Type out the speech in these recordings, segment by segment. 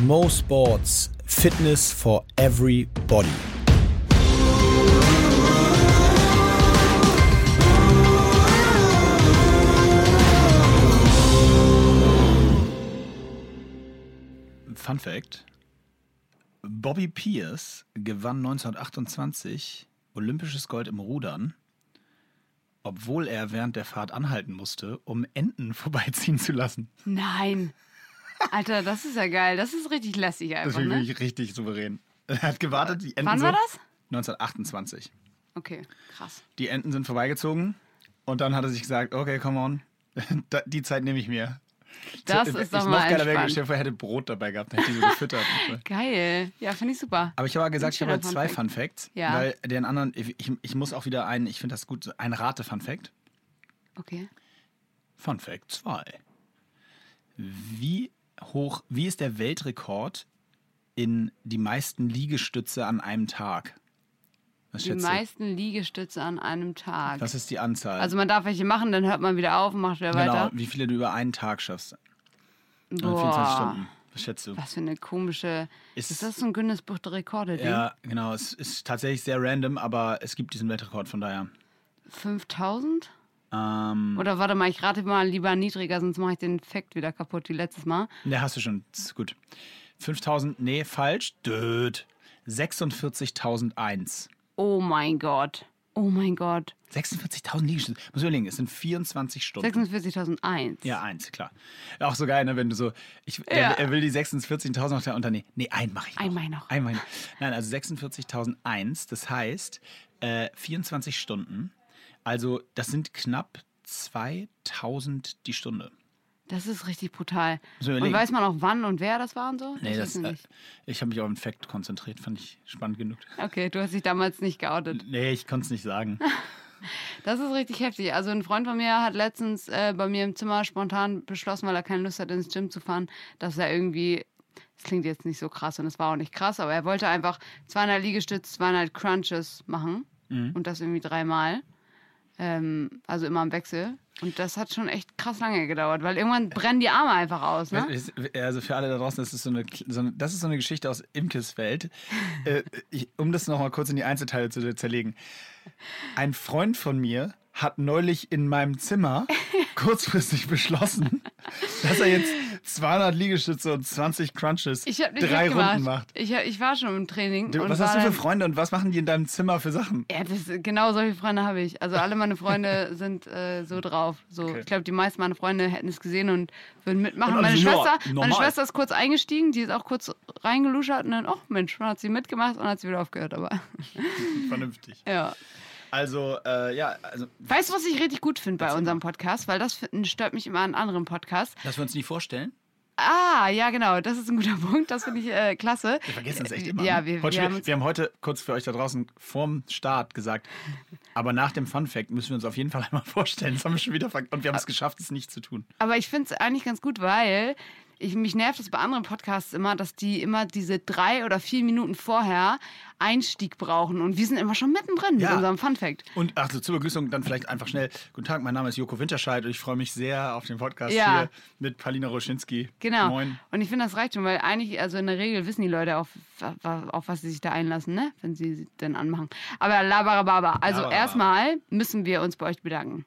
Mo Sports, Fitness for everybody. Fun Fact: Bobby Pierce gewann 1928 olympisches Gold im Rudern, obwohl er während der Fahrt anhalten musste, um Enten vorbeiziehen zu lassen. Nein. Alter, das ist ja geil. Das ist richtig lässig Das einfach, ist ne? wirklich richtig souverän. Er hat gewartet, die Enten Wann war das? 1928. Okay, krass. Die Enten sind vorbeigezogen und dann hat er sich gesagt, okay, come on, die Zeit nehme ich mir. Das ich, ist doch ich mal geiler wäre, er hätte Brot dabei gehabt, hätte ich so gefüttert. so. Geil. Ja, finde ich super. Aber ich habe ja gesagt, ich habe halt zwei Fun Fun Facts, Ja. weil den anderen, ich, ich, ich muss auch wieder einen, ich finde das gut, ein Rate-Fun Fact. Okay. Fun Fact 2. Wie hoch, wie ist der Weltrekord in die meisten Liegestütze an einem Tag? Was Die schätzt du? meisten Liegestütze an einem Tag. Was ist die Anzahl? Also man darf welche machen, dann hört man wieder auf und macht wieder genau, weiter. wie viele du über einen Tag schaffst? In 24 Boah, Stunden. Was schätzt du? was für eine komische... Ist- Ist, das so ein Guinness Buch der Rekorde? Ding? Ja, genau. Es ist tatsächlich sehr random, aber es gibt diesen Weltrekord von daher. 5000? Ähm, Oder warte mal, ich rate mal lieber niedriger, sonst mache ich den Fact wieder kaputt wie letztes Mal. ne, hast du schon. Ist gut. 5000, nee, falsch. Död. 46.001. Oh mein Gott. Oh mein Gott. 46.000 Liegestütze. Muss ich überlegen, es sind 24 Stunden. 46.001. Ja, eins, klar. Auch so geil, ne, wenn du so, ich, Ja. er, er will die 46.000 noch da unter, nee, ein mache ich noch. Ein mach ich noch. Ein mach ich noch. Nein, also 46.001, das heißt äh, 24 Stunden. Also das sind knapp 2000 die Stunde. Das ist richtig brutal. Und weiß man auch wann und wer das war und so? Nee, das, ich äh, nicht. ich habe mich auf den Fact konzentriert, fand ich spannend genug. Okay, du hast dich damals nicht geoutet. Nee, ich konnte es nicht sagen. Das ist richtig heftig. Also ein Freund von mir hat letztens äh, bei mir im Zimmer spontan beschlossen, weil er keine Lust hat, ins Gym zu fahren, dass er irgendwie, das klingt jetzt nicht so krass und es war auch nicht krass, aber er wollte einfach 200 Liegestütze, 200 Crunches machen Mhm. und das irgendwie dreimal. Ähm, also immer im Wechsel. Und das hat schon echt krass lange gedauert, weil irgendwann brennen die Arme einfach aus. Ne? Also für alle da draußen, das ist so eine, so eine, das ist so eine Geschichte aus Imkes Welt. äh, ich, um das nochmal kurz in die Einzelteile zu zerlegen. Ein Freund von mir hat neulich in meinem Zimmer kurzfristig beschlossen, dass er jetzt 200 Liegestütze und 20 Crunches Ich habe nicht drei mitgemacht. Runden macht. Ich, ich war schon im Training. Du, was hast du für Freunde und was machen die in deinem Zimmer für Sachen? Ja, das, genau solche Freunde habe ich. Also alle meine Freunde sind äh, so drauf. So, Okay. Ich glaube, die meisten meiner Freunde hätten es gesehen und würden mitmachen. Und Meine also, Schwester, meine. Schwester ist kurz eingestiegen, die ist auch kurz reingeluschert und dann, oh Mensch, dann hat sie mitgemacht und hat sie wieder aufgehört. Aber Vernünftig. ja. Also, äh, ja, also, Weißt du, was ich richtig gut finde bei unserem Podcast? Weil das stört mich immer an anderen Podcasts. dass wir uns nie vorstellen. Ah, ja, genau. Das ist ein guter Punkt. Das finde ich äh, klasse. Wir vergessen es echt immer. Ja, ne? wir, heute, wir haben wir haben heute kurz für euch da draußen vorm Start gesagt, aber nach dem Fun Fact müssen wir uns auf jeden Fall einmal vorstellen. Das haben wir schon wieder ver und wir haben es geschafft, es nicht zu tun. Aber ich finde es eigentlich ganz gut, weil ich, mich nervt es bei anderen Podcasts immer, dass die immer diese drei oder vier Minuten vorher Einstieg brauchen. Und wir sind immer schon mittendrin Ja. mit unserem Fun Fact. Und ach, so, zur Begrüßung dann vielleicht einfach schnell. Guten Tag, mein Name ist Joko Winterscheid und ich freue mich sehr auf den Podcast Ja. hier mit Palina Roschinski. Genau. Moin. Und ich finde, das reicht schon, weil eigentlich, also in der Regel wissen die Leute, auf, wa- auf was sie sich da einlassen, ne? wenn sie sie denn anmachen. Aber labarababa. Also Labarababa. erstmal müssen wir uns bei euch bedanken,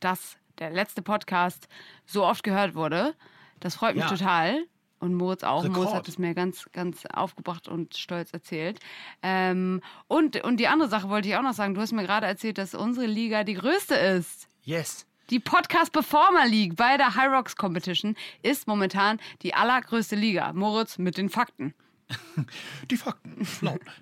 dass der letzte Podcast so oft gehört wurde. Das freut mich Ja. total. Und Moritz auch. Rekord. Moritz hat es mir ganz, ganz aufgebracht und stolz erzählt. Ähm, und, und die andere Sache wollte ich auch noch sagen. Du hast mir gerade erzählt, dass unsere Liga die größte ist. Yes. Die Podcast Performer League bei der High Rocks Competition ist momentan die allergrößte Liga. Moritz mit den Fakten. Die Fakten.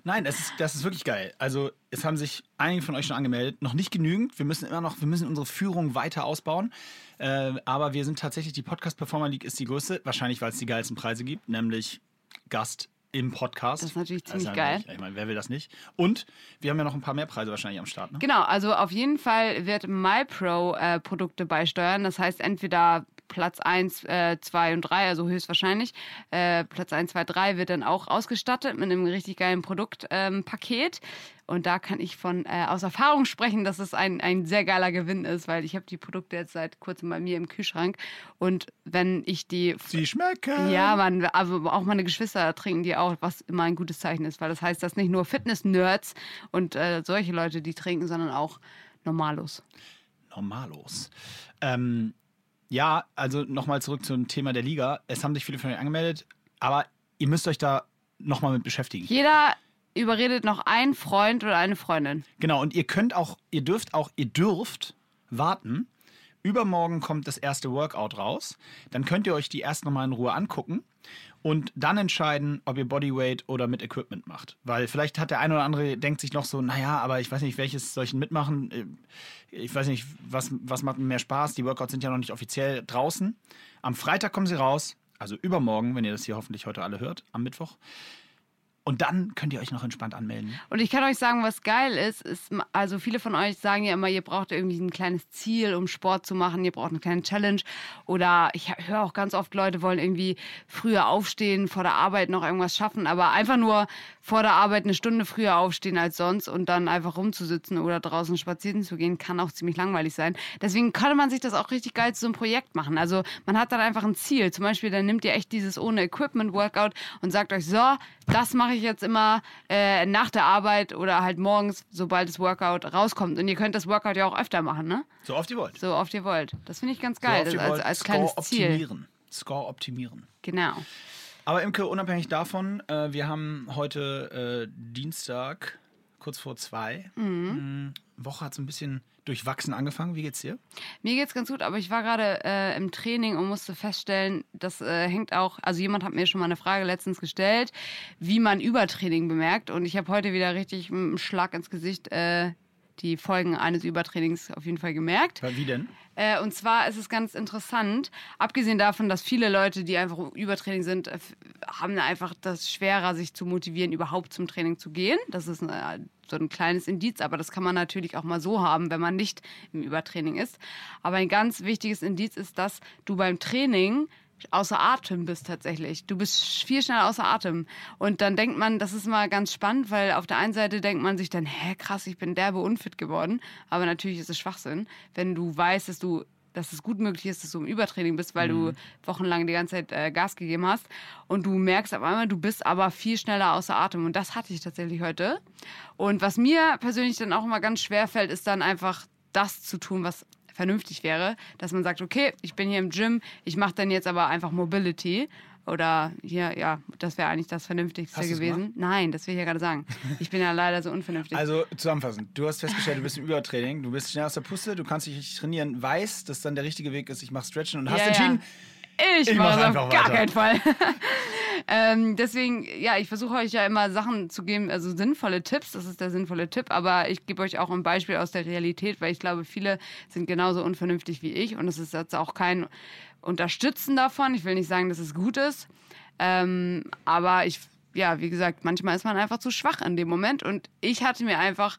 Nein, das ist, das ist wirklich geil. Also, es haben sich einige von euch schon angemeldet. Noch nicht genügend. Wir müssen immer noch, wir müssen unsere Führung weiter ausbauen. Äh, aber wir sind tatsächlich, die Podcast Performer League ist die größte. Wahrscheinlich, weil es die geilsten Preise gibt, nämlich Gast im Podcast. Das ist natürlich Also ziemlich geil. Ich meine, wer will das nicht? Und wir haben ja noch ein paar mehr Preise wahrscheinlich am Start. Ne? Genau, also auf jeden Fall wird MyPro äh, Produkte beisteuern. Das heißt, entweder Platz 1, äh, 2 und 3, also höchstwahrscheinlich. Äh, Platz 1, 2, 3 wird dann auch ausgestattet mit einem richtig geilen Produktpaket. und da kann ich von äh, aus Erfahrung sprechen, dass es ein, ein sehr geiler Gewinn ist, weil ich habe die Produkte jetzt seit kurzem bei mir im Kühlschrank. Und wenn ich die Sie schmecken. ja, man, aber auch meine Geschwister trinken die auch, was immer ein gutes Zeichen ist, weil das heißt, dass nicht nur Fitness-Nerds und äh, solche Leute die trinken, sondern auch Normalos. Normalos. Ähm, ja, also nochmal zurück zum Thema der Liga. Es haben sich viele von euch angemeldet, aber ihr müsst euch da nochmal mit beschäftigen. Jeder überredet noch einen Freund oder eine Freundin. Genau, und ihr könnt auch, ihr dürft auch, ihr dürft warten. Übermorgen kommt das erste Workout raus. Dann könnt ihr euch die erst nochmal in Ruhe angucken und dann entscheiden, ob ihr Bodyweight oder mit Equipment macht. Weil vielleicht hat der eine oder andere, denkt sich noch so, naja, aber ich weiß nicht, welches denn mitmachen? Äh, Ich weiß nicht, was, was macht mir mehr Spaß? Die Workouts sind ja noch nicht offiziell draußen. Am Freitag kommen sie raus, also übermorgen, wenn ihr das hier hoffentlich heute alle hört, am Mittwoch. Und dann könnt ihr euch noch entspannt anmelden. Und ich kann euch sagen, was geil ist, ist, also viele von euch sagen ja immer, ihr braucht irgendwie ein kleines Ziel, um Sport zu machen, ihr braucht eine kleine Challenge. Oder ich höre auch ganz oft, Leute wollen irgendwie früher aufstehen, vor der Arbeit noch irgendwas schaffen, aber einfach nur vor der Arbeit eine Stunde früher aufstehen als sonst und dann einfach rumzusitzen oder draußen spazieren zu gehen, kann auch ziemlich langweilig sein. Deswegen kann man sich das auch richtig geil zu so einem Projekt machen. Also man hat dann einfach ein Ziel. Zum Beispiel, dann nimmt ihr echt dieses ohne Equipment-Workout und sagt euch, so, das mache ich jetzt immer äh, nach der Arbeit oder halt morgens, sobald das Workout rauskommt. Und ihr könnt das Workout ja auch öfter machen, ne? So oft ihr wollt. So oft ihr wollt. Das finde ich ganz So geil. ihr als, als Score kleines Ziel. optimieren. Score optimieren. Genau. Aber Imke, unabhängig davon, äh, wir haben heute äh, Dienstag, kurz vor zwei. Mhm. Woche hat so ein bisschen durchwachsen angefangen. Wie geht's dir? Mir geht's ganz gut, aber ich war gerade äh, im Training und musste feststellen, das äh, hängt auch, also jemand hat mir schon mal eine Frage letztens gestellt, wie man Übertraining bemerkt. Und ich habe heute wieder richtig mit einem Schlag ins Gesicht äh, die Folgen eines Übertrainings auf jeden Fall gemerkt. Wie denn? Äh, und zwar ist es ganz interessant, abgesehen davon, dass viele Leute, die einfach Übertraining sind, äh, haben einfach das schwerer, sich zu motivieren, überhaupt zum Training zu gehen. Das ist äh, so ein kleines Indiz, aber das kann man natürlich auch mal so haben, wenn man nicht im Übertraining ist. Aber ein ganz wichtiges Indiz ist, dass du beim Training außer Atem bist tatsächlich. Du bist viel schneller außer Atem. Und dann denkt man, das ist mal ganz spannend, weil auf der einen Seite denkt man sich dann, hä, krass, ich bin derbe unfit geworden. Aber natürlich ist es Schwachsinn, wenn du weißt, dass du dass es gut möglich ist, dass du im Übertraining bist, weil du wochenlang die ganze Zeit äh, Gas gegeben hast und du merkst auf einmal, du bist aber viel schneller außer Atem und das hatte ich tatsächlich heute. Und was mir persönlich dann auch immer ganz schwer fällt, ist dann einfach das zu tun, was vernünftig wäre, dass man sagt, okay, ich bin hier im Gym, ich mache dann jetzt aber einfach Mobility oder hier, ja, das wäre eigentlich das Vernünftigste gewesen. Nein, das will ich ja gerade sagen. Ich bin ja leider so unvernünftig. Also zusammenfassend, du hast festgestellt, du bist im Übertraining, du bist schnell aus der Puste, du kannst dich richtig trainieren, weißt, dass dann der richtige Weg ist, ich mache Stretchen und hast Ja, entschieden, Ich, Ich mache mach einfach auf gar weiter. keinen Fall. ähm, deswegen, ja, ich versuche euch ja immer Sachen zu geben, also sinnvolle Tipps, das ist der sinnvolle Tipp, aber ich gebe euch auch ein Beispiel aus der Realität, weil ich glaube, viele sind genauso unvernünftig wie ich und es ist jetzt auch kein Unterstützen davon. Ich will nicht sagen, dass es gut ist, ähm, aber ich, ja, wie gesagt, manchmal ist man einfach zu schwach in dem Moment und ich hatte mir einfach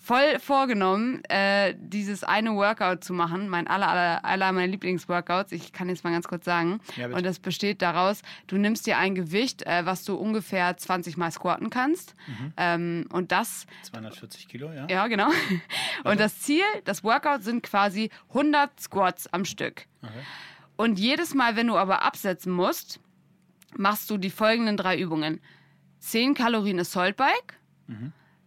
voll vorgenommen, äh, dieses eine Workout zu machen, mein aller, aller, aller meiner Lieblingsworkouts. Ich kann jetzt mal ganz kurz sagen. Ja, und das besteht daraus, du nimmst dir ein Gewicht, äh, was du ungefähr 20 Mal squatten kannst. Mhm. Ähm, und das 240 Kilo, ja? ja, genau. Und das Ziel, das Workout sind quasi 100 Squats am Stück. Und jedes Mal, wenn du aber absetzen musst, machst du die folgenden drei Übungen. 10 Kalorien Assault Bike,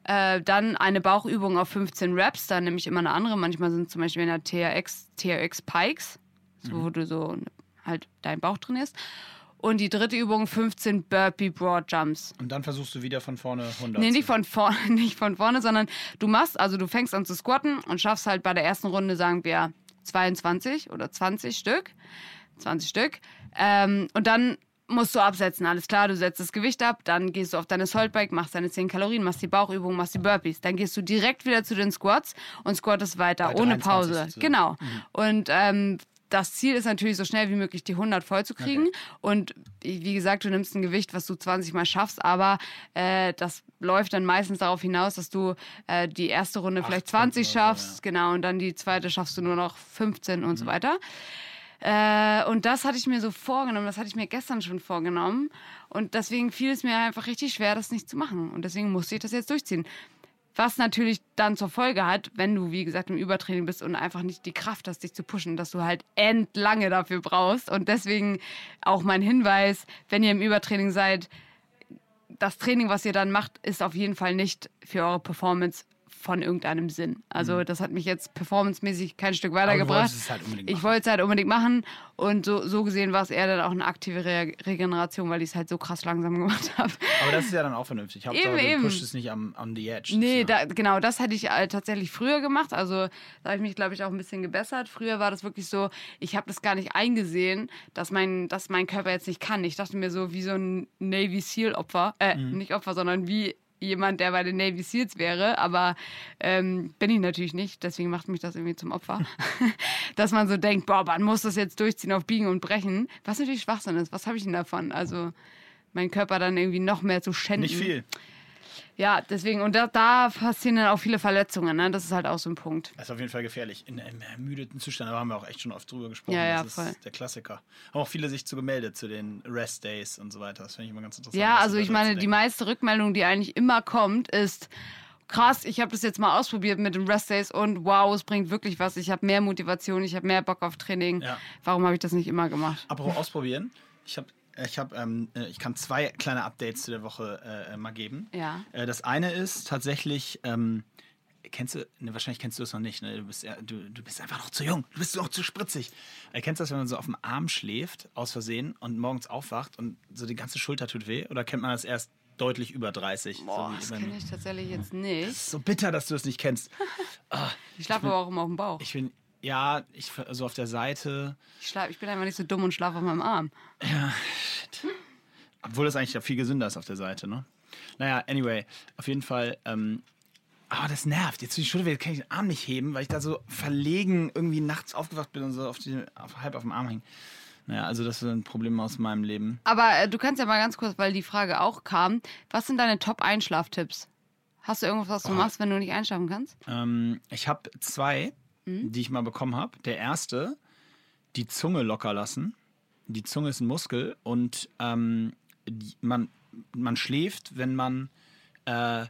äh, dann eine Bauchübung auf 15 Reps, da nehme ich immer eine andere. Manchmal sind zum Beispiel in der TRX, TRX Pikes, so, wo du so halt deinen Bauch trainierst. Und die dritte Übung 15 Burpee Broad Jumps. Und dann versuchst du wieder von vorne 100. Nee, nicht von vorne, nicht von vorne, sondern du machst, also du fängst an zu squatten und schaffst halt bei der ersten Runde, sagen wir, 22 oder 20 Stück. 20 Stück. Ähm, und dann musst du absetzen, alles klar, du setzt das Gewicht ab, dann gehst du auf deine Saltbike, machst deine 10 Kalorien, machst die Bauchübung, machst die Burpees. Dann gehst du direkt wieder zu den Squats und squattest weiter, Bei ohne 23 Pause. Genau. Und ähm, das Ziel ist natürlich, so schnell wie möglich die 100 voll zu kriegen. Und wie gesagt, du nimmst ein Gewicht, was du 20 Mal schaffst, aber äh, das läuft dann meistens darauf hinaus, dass du äh, die erste Runde vielleicht 20 Pumpen oder so, schaffst, genau, und dann die zweite schaffst du nur noch 15 und so weiter. Äh, und das hatte ich mir so vorgenommen, das hatte ich mir gestern schon vorgenommen. Und deswegen fiel es mir einfach richtig schwer, das nicht zu machen. Und deswegen musste ich das jetzt durchziehen. Was natürlich dann zur Folge hat, wenn du, wie gesagt, im Übertraining bist und einfach nicht die Kraft hast, dich zu pushen, dass du halt endlange dafür brauchst. Und deswegen auch mein Hinweis, wenn ihr im Übertraining seid, das Training, was ihr dann macht, ist auf jeden Fall nicht für eure Performance von irgendeinem Sinn. Also das hat mich jetzt performancemäßig kein Stück Mhm. Weitergebracht. halt ich wollte es halt unbedingt machen und so, so gesehen war es eher dann auch eine aktive Re Regeneration, weil ich es halt so krass langsam gemacht habe. Aber das ist ja dann auch vernünftig. Hauptsache, Eben, du pusht es nicht am, on the edge. Nee, da, genau, das hätte ich äh, tatsächlich früher gemacht. Also da habe ich mich, glaube ich, auch ein bisschen gebessert. Früher war das wirklich so, ich habe das gar nicht eingesehen, dass mein, dass mein Körper jetzt nicht kann. Ich dachte mir so, wie so ein Navy SEAL-Opfer, äh, Mhm. nicht Opfer, sondern wie jemand, der bei den Navy SEALs wäre, aber ähm, bin ich natürlich nicht, deswegen macht mich das irgendwie zum Opfer. Dass man so denkt, boah, man muss das jetzt durchziehen auf Biegen und Brechen, was natürlich Schwachsinn ist. Was habe ich denn davon? Also meinen Körper dann irgendwie noch mehr zu schänden. Nicht viel. Ja, deswegen, und da, da passieren dann auch viele Verletzungen, ne? Das ist halt auch so ein Punkt. Das ist auf jeden Fall gefährlich. In einem ermüdeten Zustand, da haben wir auch echt schon oft drüber gesprochen. Ja, ja, das voll. ist der Klassiker. Haben auch viele sich zu gemeldet zu den Rest Days und so weiter. Das finde ich immer ganz interessant. Ja, also ich meine, die meiste Rückmeldung, die eigentlich immer kommt, ist krass, ich habe das jetzt mal ausprobiert mit den Rest Days und wow, es bringt wirklich was. Ich habe mehr Motivation, ich habe mehr Bock auf Training. Ja. Warum habe ich das nicht immer gemacht? Apropos ausprobieren. Ich habe ich hab, ähm, äh, ich kann zwei kleine Updates zu der Woche äh, mal geben. Ja. Äh, das eine ist tatsächlich, ähm, kennst du, ne, wahrscheinlich kennst du das noch nicht, ne? du, bist, du, du bist einfach noch zu jung, du bist noch zu spritzig. Äh, kennst du das, wenn man so auf dem Arm schläft, aus Versehen, und morgens aufwacht und so die ganze Schulter tut weh? Oder kennt man das erst deutlich über 30? Boah, so das kenne ich tatsächlich jetzt Das nicht. ist so bitter, dass du das nicht kennst. Ich schlafe aber auch immer auf dem Bauch. Ich bin, ja, ich so auf der Seite, Ich, schlaf, ich bin einfach nicht so dumm und schlafe auf meinem Arm. Obwohl das eigentlich ja viel gesünder ist auf der Seite, ne? Naja, anyway, auf jeden Fall. Ähm, ah, das nervt. Jetzt bin ich schon wieder, kann ich den Arm nicht heben, weil ich da so verlegen irgendwie nachts aufgewacht bin und so auf die, auf, halb auf dem Arm hängen. Naja, also das ist ein Problem aus meinem Leben. Aber äh, du kannst ja mal ganz kurz, weil die Frage auch kam, was sind deine Top-Einschlaftipps? Hast du irgendwas, was du machst, wenn du nicht einschlafen kannst? Ähm, ich habe zwei, die ich mal bekommen habe. Der erste, die Zunge locker lassen. Die Zunge ist ein Muskel und ähm, die, man, man schläft, wenn man äh,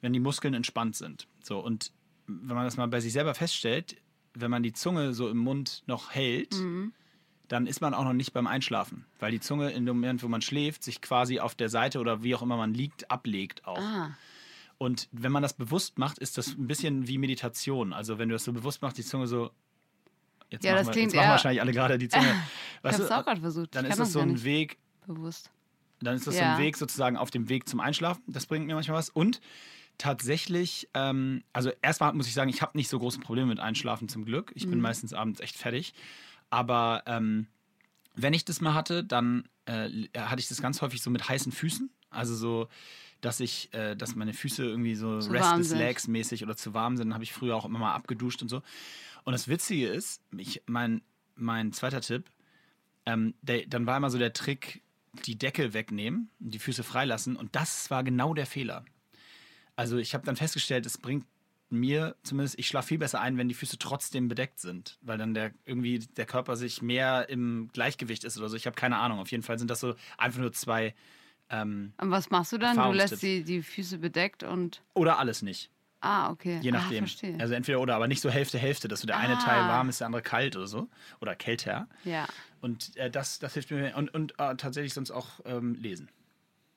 wenn die Muskeln entspannt sind. So und wenn man das mal bei sich selber feststellt, wenn man die Zunge so im Mund noch hält, dann ist man auch noch nicht beim Einschlafen, weil die Zunge in dem Moment, wo man schläft, sich quasi auf der Seite oder wie auch immer man liegt, ablegt auch. Ah. Und wenn man das bewusst macht, ist das ein bisschen wie Meditation. Also wenn du das so bewusst machst, die Zunge so. Jetzt Ja, machen, das wir, klingt jetzt machen wahrscheinlich alle gerade die Zunge. Ich habe es auch gerade versucht. dann ist das so ein Weg, bewusst. dann ist das so Ja. ein Weg sozusagen auf dem Weg zum Einschlafen. Das bringt mir manchmal was. Und tatsächlich, ähm, also erstmal muss ich sagen, ich habe nicht so große Probleme mit Einschlafen zum Glück. Ich Mhm. bin meistens abends echt fertig. Aber ähm, wenn ich das mal hatte, dann äh, hatte ich das ganz häufig so mit heißen Füßen. Also so, dass ich, äh, dass meine Füße irgendwie so Zu restless legs mäßig oder zu warm sind, habe ich früher auch immer mal abgeduscht und so. Und das Witzige ist, ich, mein, mein zweiter Tipp, ähm, der, dann war immer so der Trick, die Decke wegnehmen und die Füße freilassen. Und das war genau der Fehler. Also ich habe dann festgestellt, es bringt mir zumindest, ich schlafe viel besser ein, wenn die Füße trotzdem bedeckt sind, weil dann der irgendwie der Körper sich mehr im Gleichgewicht ist oder so. Ich habe keine Ahnung. Auf jeden Fall sind das so einfach nur zwei ähm, Und was machst du dann? Du lässt die, die Füße bedeckt und. oder alles nicht. Ah, okay. Je Ah, nachdem. verstehe. also entweder oder, aber nicht so Hälfte, Hälfte, dass so der eine Ah. Teil warm ist, der andere kalt oder so. Oder kälter. ja. Und äh, das, das hilft mir. Und, und äh, tatsächlich sonst auch ähm, lesen.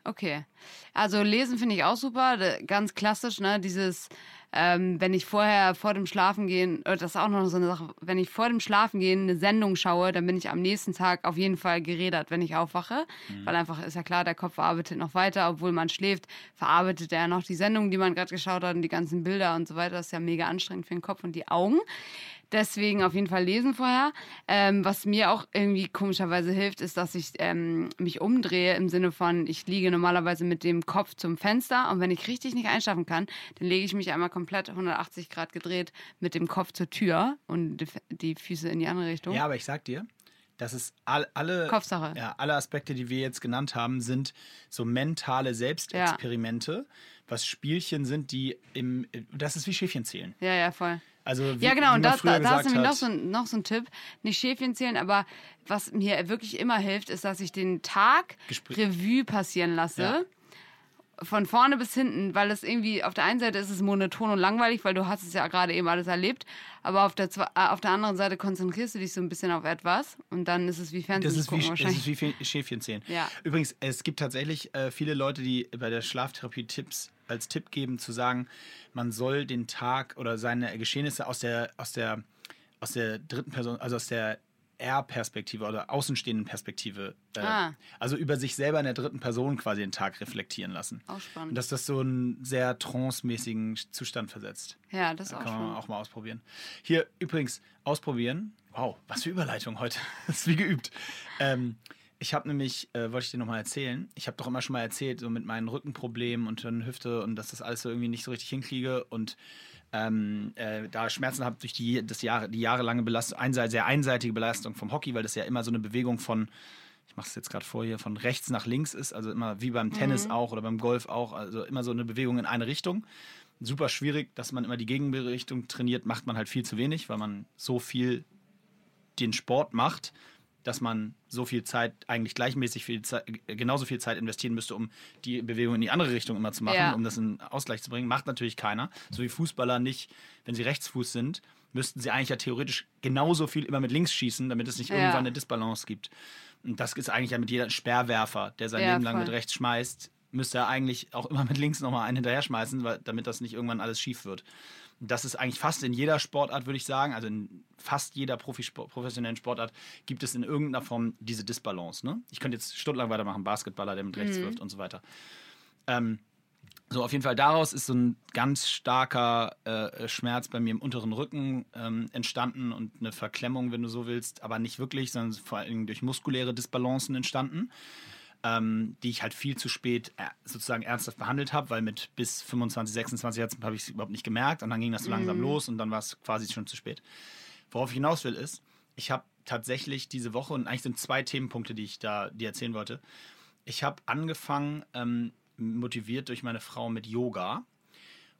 Okay. Also lesen finde ich auch super. Ganz klassisch, ne? Dieses, ähm, wenn ich vorher vor dem Schlafengehen, äh, das ist auch noch so eine Sache, wenn ich vor dem Schlafengehen eine Sendung schaue, dann bin ich am nächsten Tag auf jeden Fall gerädert, wenn ich aufwache. Weil einfach ist ja klar, der Kopf arbeitet noch weiter, obwohl man schläft, verarbeitet er noch die Sendung, die man gerade geschaut hat und die ganzen Bilder und so weiter. Das ist ja mega anstrengend für den Kopf und die Augen. Deswegen auf jeden Fall lesen vorher. Ähm, was mir auch irgendwie komischerweise hilft, ist, dass ich ähm, mich umdrehe im Sinne von, ich liege normalerweise mit dem Kopf zum Fenster und wenn ich richtig nicht einschlafen kann, dann lege ich mich einmal komplett 180 Grad gedreht mit dem Kopf zur Tür und die, Füße in die andere Richtung. Ja, aber ich sag dir, das ist all, alle, Kopfsache. ja, alle Aspekte, die wir jetzt genannt haben, sind so mentale Selbstexperimente, was Spielchen sind, die im, das ist wie Schäfchen zählen. ja, ja, voll. Also wie, Ja, genau, und da, da, da ist gesagt nämlich noch so, ein, noch so ein Tipp. Nicht Schäfchen zählen, aber was mir wirklich immer hilft, ist, dass ich den Tag Gespr- Revue passieren lasse. Ja. Von vorne bis hinten, weil es irgendwie, auf der einen Seite ist es monoton und langweilig, weil du hast es ja gerade eben alles erlebt, aber auf der, äh, auf der anderen Seite konzentrierst du dich so ein bisschen auf etwas und dann ist es wie Fernsehen Das ist, gucken wie, das wahrscheinlich. ist wie Fe- Schäfchenzählen. Ja. Übrigens, es gibt tatsächlich äh, viele Leute, die bei der Schlaftherapie Tipps als Tipp geben, zu sagen, man soll den Tag oder seine Geschehnisse aus der, aus der, aus der dritten Person, also aus der R-Perspektive oder außenstehenden Perspektive, äh, Ah. also über sich selber in der dritten Person quasi den Tag reflektieren lassen. Auch spannend. Und dass das so einen sehr trance-mäßigen Zustand versetzt. ja, das ist auch Kann man spannend. auch mal ausprobieren. Hier übrigens ausprobieren. Wow, was für Überleitung heute. Das ist wie geübt. Ähm, ich habe nämlich, äh, wollte ich dir nochmal erzählen, ich habe doch immer schon mal erzählt, so mit meinen Rückenproblemen und dann Hüfte und dass das alles so irgendwie nicht so richtig hinkriege und ähm, äh, da Schmerzen habe durch die, das Jahre, die jahrelange Belastung, einseit, sehr einseitige Belastung vom Hockey, weil das ja immer so eine Bewegung von, ich mache es jetzt gerade vor hier, von rechts nach links ist, also immer wie beim Tennis auch oder beim Golf auch, also immer so eine Bewegung in eine Richtung. Super schwierig, dass man immer die Gegenrichtung trainiert, macht man halt viel zu wenig, weil man so viel den Sport macht, dass man so viel Zeit, eigentlich gleichmäßig viel Zeit, genauso viel Zeit investieren müsste, um die Bewegung in die andere Richtung immer zu machen, Ja. um das in Ausgleich zu bringen. Macht natürlich keiner. So wie Fußballer nicht, wenn sie Rechtsfuß sind, müssten sie eigentlich ja theoretisch genauso viel immer mit links schießen, damit es nicht Ja. irgendwann eine Disbalance gibt. Und das ist eigentlich ja mit jeder Sperrwerfer, der sein Ja, Leben lang voll. mit rechts schmeißt, müsste er eigentlich auch immer mit links nochmal einen hinterher schmeißen, weil, damit das nicht irgendwann alles schief wird. Das ist eigentlich fast in jeder Sportart, würde ich sagen, also in fast jeder Profisport, professionellen Sportart gibt es in irgendeiner Form diese Disbalance. Ne? Ich könnte jetzt stundenlang weitermachen, Basketballer, der mit rechts wirft und so weiter. Ähm, so, auf jeden Fall daraus ist so ein ganz starker äh, Schmerz bei mir im unteren Rücken ähm, entstanden und eine Verklemmung, wenn du so willst, aber nicht wirklich, sondern vor allem durch muskuläre Disbalancen entstanden, ähm, die ich halt viel zu spät äh, sozusagen ernsthaft behandelt habe, weil mit bis 25, 26 Herzen habe ich es überhaupt nicht gemerkt und dann ging das so langsam los und dann war es quasi schon zu spät. Worauf ich hinaus will ist, ich habe tatsächlich diese Woche, und eigentlich sind zwei Themenpunkte, die ich da dir erzählen wollte. Ich habe angefangen, ähm, motiviert durch meine Frau mit Yoga.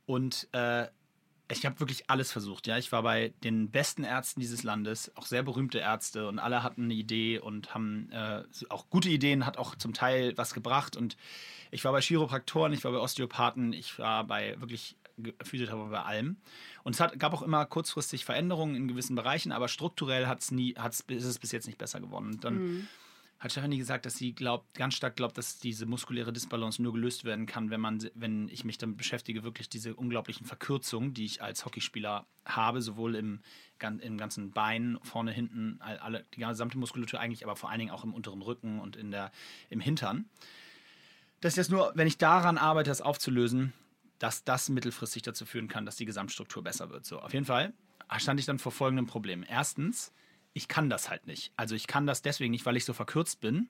Und äh, ich habe wirklich alles versucht. Ja, ich war bei den besten Ärzten dieses Landes, auch sehr berühmte Ärzte, und alle hatten eine Idee und haben äh, auch gute Ideen, hat auch zum Teil was gebracht. Und ich war bei Chiropraktoren, ich war bei Osteopathen, ich war bei wirklich Physiotherapeuten bei allem. Und es hat, gab auch immer kurzfristig Veränderungen in gewissen Bereichen, aber strukturell hat's nie, hat's, ist es bis jetzt nicht besser geworden. Und dann hat Stefanie gesagt, dass sie glaubt, ganz stark glaubt, dass diese muskuläre Disbalance nur gelöst werden kann, wenn man, wenn ich mich damit beschäftige, wirklich diese unglaublichen Verkürzungen, die ich als Hockeyspieler habe, sowohl im, im ganzen Bein, vorne, hinten, all- alle, die gesamte Muskulatur eigentlich, aber vor allen Dingen auch im unteren Rücken und in der, im Hintern. Dass ich das nur, wenn ich daran arbeite, das aufzulösen, dass das mittelfristig dazu führen kann, dass die Gesamtstruktur besser wird. So, auf jeden Fall stand ich dann vor folgendem Problem. Erstens, ich kann das halt nicht. Also ich kann das deswegen nicht, weil ich so verkürzt bin,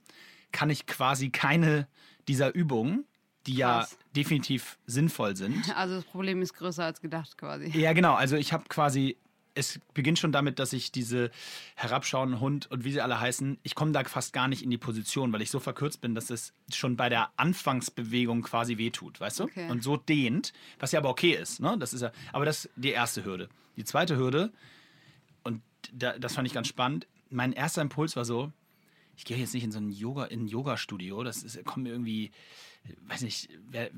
kann ich quasi keine dieser Übungen, die Krass. ja definitiv sinnvoll sind. Also das Problem ist größer als gedacht quasi. Ja, genau. Also ich habe quasi, es beginnt schon damit, dass ich diese herabschauenden Hund und wie sie alle heißen, ich komme da fast gar nicht in die Position, weil ich so verkürzt bin, dass es schon bei der Anfangsbewegung quasi wehtut, weißt du? Okay. Und so dehnt, was ja aber okay ist, ne? Das ist ja, aber das ist die erste Hürde. Die zweite Hürde, da, das fand ich ganz spannend, mein erster Impuls war so, ich gehe jetzt nicht in so ein Yoga, in ein Yoga-Studio, das ist, kommt mir irgendwie, weiß nicht, wer,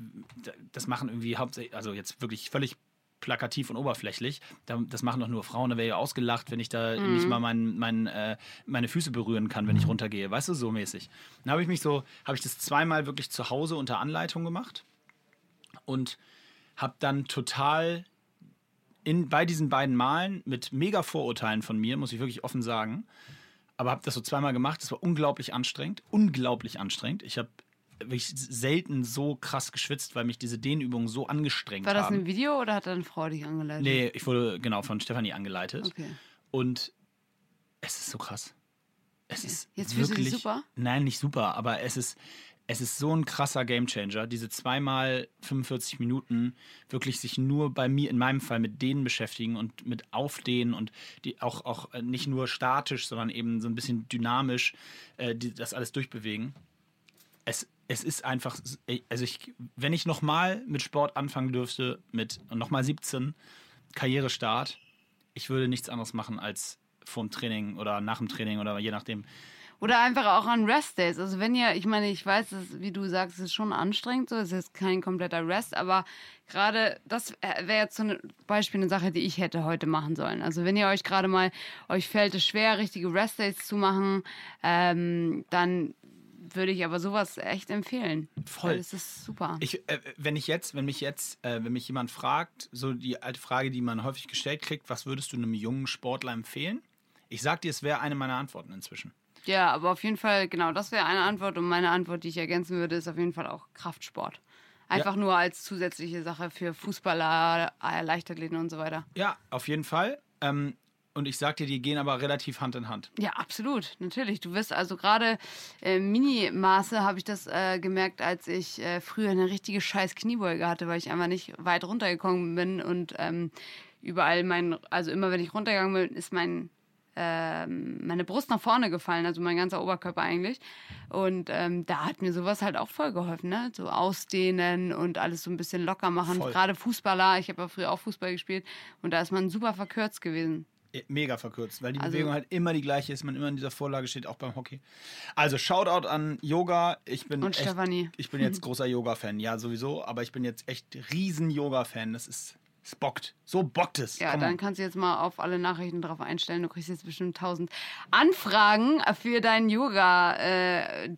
das machen irgendwie hauptsächlich, also jetzt wirklich völlig plakativ und oberflächlich. Da- Das machen doch nur Frauen, da wäre ja ausgelacht, wenn ich da nicht mal mein, mein, äh, meine Füße berühren kann, wenn ich runtergehe. Weißt du, so mäßig. Dann habe ich mich so, habe ich das zweimal wirklich zu Hause unter Anleitung gemacht und habe dann total in, bei diesen beiden Malen mit mega Vorurteilen von mir, muss ich wirklich offen sagen, aber habe das so zweimal gemacht. Das war unglaublich anstrengend, unglaublich anstrengend. Ich habe wirklich selten so krass geschwitzt, weil mich diese Dehnübungen so angestrengt War das haben. ein Video oder hat deine Frau dich angeleitet? Nee, ich wurde genau von Stefanie angeleitet. Okay. Und es ist so krass. Es ist Jetzt fühlst du dich wirklich, super? Nein, nicht super, aber es ist, es ist so ein krasser Gamechanger. Diese zweimal 45 Minuten wirklich sich nur bei mir, in meinem Fall, mit denen beschäftigen und mit Aufdehnen und die auch, auch äh, nicht nur statisch, sondern eben so ein bisschen dynamisch äh, die, das alles durchbewegen. Es, es ist einfach, also ich, wenn ich nochmal mit Sport anfangen dürfte, mit nochmal 17, Karrierestart, ich würde nichts anderes machen als vorm Training oder nach dem Training oder je nachdem. Oder einfach auch an Rest-Days. Also wenn ihr, ich meine, ich weiß, dass, wie du sagst, es ist schon anstrengend, so, es ist kein kompletter Rest, aber gerade das wäre jetzt so ein Beispiel, eine Sache, die ich hätte heute machen sollen. Also wenn ihr euch gerade mal, euch fällt es schwer, richtige Rest-Days zu machen, ähm, dann würde ich aber sowas echt empfehlen. Voll. Das ist super. Ich, äh, wenn ich jetzt, wenn mich jetzt, äh, wenn mich jemand fragt, so die alte Frage, die man häufig gestellt kriegt, was würdest du einem jungen Sportler empfehlen? Ich sag dir, es wäre eine meiner Antworten inzwischen. Ja, aber auf jeden Fall, genau, das wäre eine Antwort. Und meine Antwort, die ich ergänzen würde, ist auf jeden Fall auch Kraftsport. Einfach nur als zusätzliche Sache für Fußballer, Leichtathleten und so weiter. Ja, auf jeden Fall. Ähm, und ich sag dir, die gehen aber relativ Hand in Hand. Ja, absolut, natürlich. Du wirst also gerade äh, Mini-Maße habe ich das äh, gemerkt, als ich äh, früher eine richtige scheiß Kniebeuge hatte, weil ich einfach nicht weit runtergekommen bin und ähm, überall mein, also immer wenn ich runtergegangen bin, ist mein meine Brust nach vorne gefallen, also mein ganzer Oberkörper eigentlich. Und ähm, da hat mir sowas halt auch voll geholfen, ne? So ausdehnen und alles so ein bisschen locker machen. Voll. Gerade Fußballer, ich habe ja früher auch Fußball gespielt und da ist man super verkürzt gewesen. Mega verkürzt, weil die Also- Bewegung halt immer die gleiche ist, man immer in dieser Vorlage steht, auch beim Hockey. Also Shoutout an Yoga. Ich bin Und echt, Stefanie. Ich bin jetzt großer Yoga-Fan, ja sowieso, aber ich bin jetzt echt riesen Yoga-Fan. Das ist, es bockt. So bockt es. Ja, Komm dann kannst du jetzt mal auf alle Nachrichten drauf einstellen. Du kriegst jetzt bestimmt tausend Anfragen für dein Yoga-Dasein,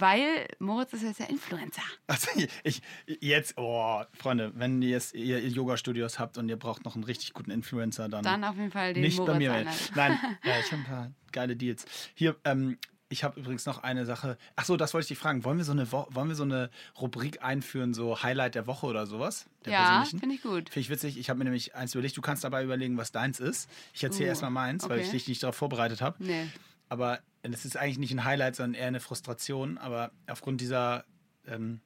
weil Moritz ist jetzt der Influencer. Also ich, jetzt, oh, Freunde, wenn ihr, jetzt, ihr Yoga-Studios habt und ihr braucht noch einen richtig guten Influencer, dann, Dann auf jeden Fall den nicht Moritz bei mir. Nein, ja, ich habe ein paar geile Deals. Hier, ähm, ich habe übrigens noch eine Sache. Ach so, das wollte ich dich fragen. Wollen wir so eine, Wo wollen wir so eine Rubrik einführen, so Highlight der Woche oder sowas? Der Ja, finde ich gut. Finde ich witzig. Ich habe mir nämlich eins überlegt. Du kannst dabei überlegen, was deins ist. Ich erzähle Uh, erstmal meins, weil ich okay. dich nicht darauf vorbereitet habe. Nee. Aber es ist eigentlich nicht ein Highlight, sondern eher eine Frustration. Aber aufgrund dieser ähm,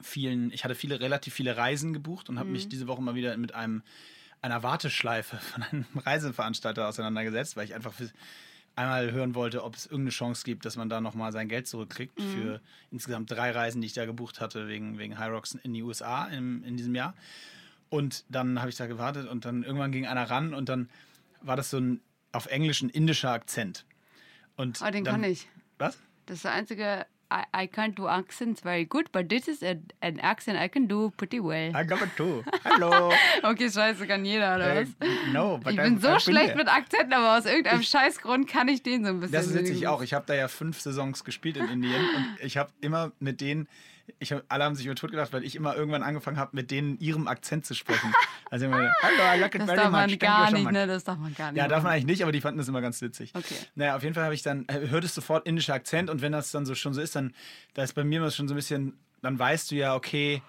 vielen, ich hatte viele, relativ viele Reisen gebucht und habe Mhm. mich diese Woche mal wieder mit einem einer Warteschleife von einem Reiseveranstalter auseinandergesetzt, weil ich einfach für, einmal hören wollte, ob es irgendeine Chance gibt, dass man da nochmal sein Geld zurückkriegt Mhm. für insgesamt drei Reisen, die ich da gebucht hatte wegen, wegen High Rocks in die USA im, in diesem Jahr. Und dann habe ich da gewartet und dann irgendwann ging einer ran und dann war das so ein auf Englisch ein indischer Akzent. Und Oh, den dann, kann ich. Was? Das ist der einzige. I, I can't do accents very good, but this is a, an accent I can do pretty well. I got it too. Hallo. Okay, scheiße, kann jeder, oder Äh, was? no, but Ich I'm- bin so I've been schlecht mit Akzenten, aber aus irgendeinem Scheißgrund kann ich den so ein bisschen. Das ist witzig üben. auch. Ich habe da ja fünf Saisons gespielt in Indien und ich habe immer mit denen, ich alle haben sich über tot gedacht, weil ich immer irgendwann angefangen habe, mit denen ihrem Akzent zu sprechen. Also immer, hallo, I like it Das very darf man gar nicht, much." ne? Das darf man gar nicht. Ja, darf man eigentlich nicht, aber die fanden das immer ganz witzig. Okay. Naja, auf jeden Fall habe ich dann, äh, hört es sofort indischer Akzent und wenn das dann so schon so ist, dann, da ist bei mir immer schon so ein bisschen, dann weißt du ja, okay,